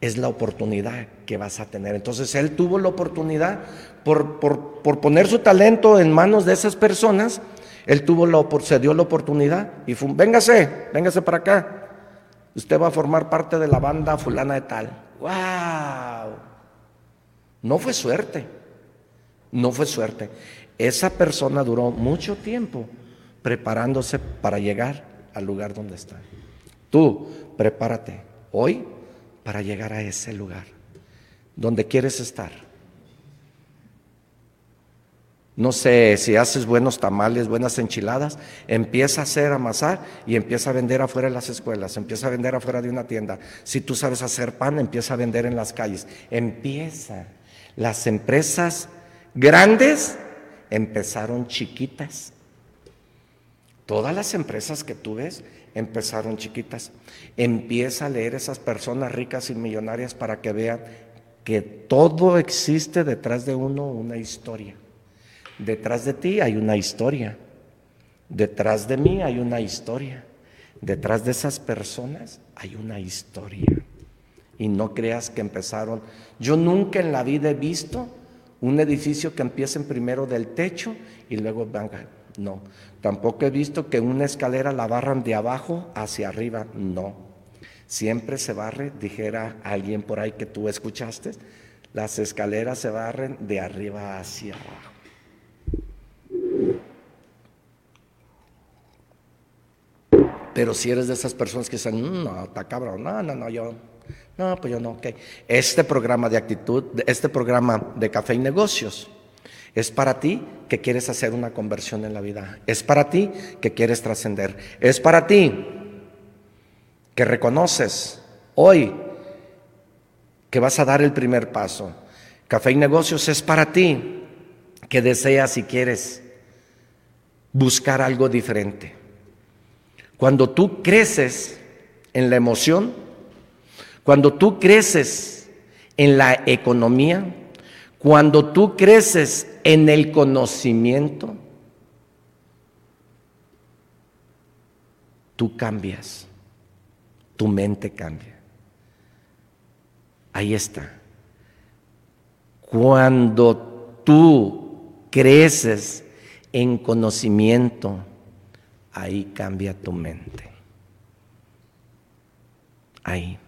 es la oportunidad que vas a tener. Entonces él tuvo la oportunidad por, por poner su talento en manos de esas personas él tuvo la, se dio la oportunidad y fue, véngase, véngase para acá. Usted va a formar parte de la banda fulana de tal. ¡Wow! No fue suerte. No fue suerte. Esa persona duró mucho tiempo preparándose para llegar al lugar donde está. Tú, prepárate hoy para llegar a ese lugar donde quieres estar. No sé si haces buenos tamales, buenas enchiladas, empieza a hacer amasar y empieza a vender afuera de las escuelas, empieza a vender afuera de una tienda. Si tú sabes hacer pan, empieza a vender en las calles. Empieza. Las empresas grandes empezaron chiquitas. Todas las empresas que tú ves empezaron chiquitas. Empieza a leer esas personas ricas y millonarias para que vean que todo existe detrás de uno una historia. Detrás de ti hay una historia. Detrás de mí hay una historia. Detrás de esas personas hay una historia. Y no creas que empezaron. Yo nunca en la vida he visto un edificio que empiece primero del techo y luego venga. No. Tampoco he visto que una escalera la barran de abajo hacia arriba. No. Siempre se barre, dijera alguien por ahí que tú escuchaste, las escaleras se barren de arriba hacia abajo. Pero si eres de esas personas que dicen, mm, no, está cabrón, no, no, no, yo, no, pues yo no, ok. Este programa de actitud, este programa de café y negocios, es para ti que quieres hacer una conversión en la vida. Es para ti que quieres trascender. Es para ti que reconoces hoy que vas a dar el primer paso. Café y negocios es para ti que deseas y quieres buscar algo diferente. Cuando tú creces en la emoción, cuando tú creces en la economía, cuando tú creces en el conocimiento, tú cambias, tu mente cambia. Ahí está. Cuando tú creces en conocimiento, ahí cambia tu mente. Ahí.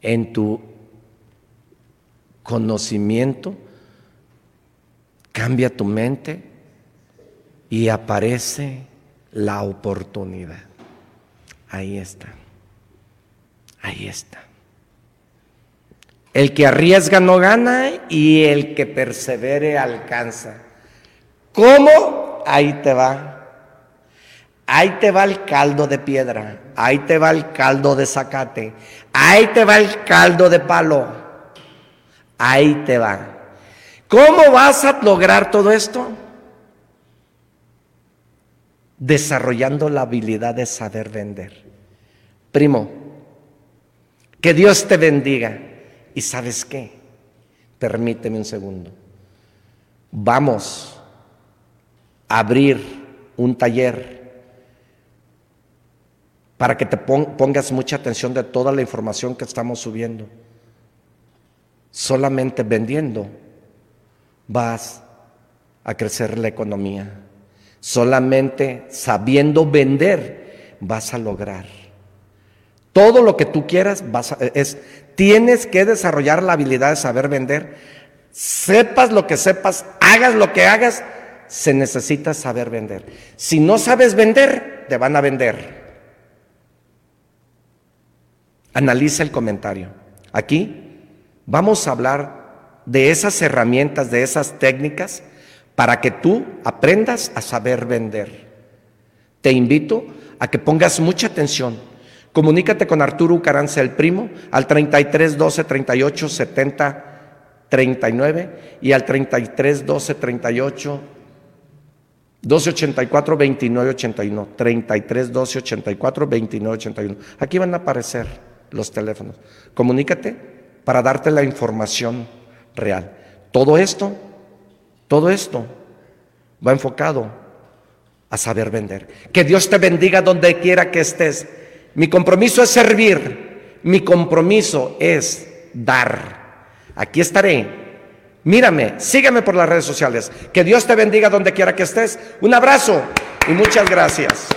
En tu conocimiento cambia tu mente y aparece la oportunidad. Ahí está. Ahí está. El que arriesga no gana y el que persevere alcanza. ¿Cómo? Ahí te va. Ahí te va el caldo de piedra, ahí te va el caldo de zacate, ahí te va el caldo de palo, ahí te va. ¿Cómo vas a lograr todo esto? Desarrollando la habilidad de saber vender. Primo, que Dios te bendiga. ¿Y sabes qué? Permíteme un segundo. Vamos a abrir un taller para que te pongas mucha atención de toda la información que estamos subiendo. Solamente vendiendo vas a crecer la economía. Solamente sabiendo vender vas a lograr. Todo lo que tú quieras es tienes que desarrollar la habilidad de saber vender. Sepas lo que sepas, hagas lo que hagas, se necesita saber vender. Si no sabes vender, te van a vender. Analiza el comentario. Aquí vamos a hablar de esas herramientas, de esas técnicas para que tú aprendas a saber vender. Te invito a que pongas mucha atención. Comunícate con Arturo Ucaranza, el primo, al 33 12 38 70 39 y al 33 12 38 1284 2981 33 12 84 2981 Aquí van a aparecer los teléfonos. Comunícate para darte la información real. Todo esto, todo esto va enfocado a saber vender. Que Dios te bendiga donde quiera que estés. Mi compromiso es servir. Mi compromiso es dar. Aquí estaré. Mírame, sígueme por las redes sociales. Que Dios te bendiga donde quiera que estés. Un abrazo y muchas gracias.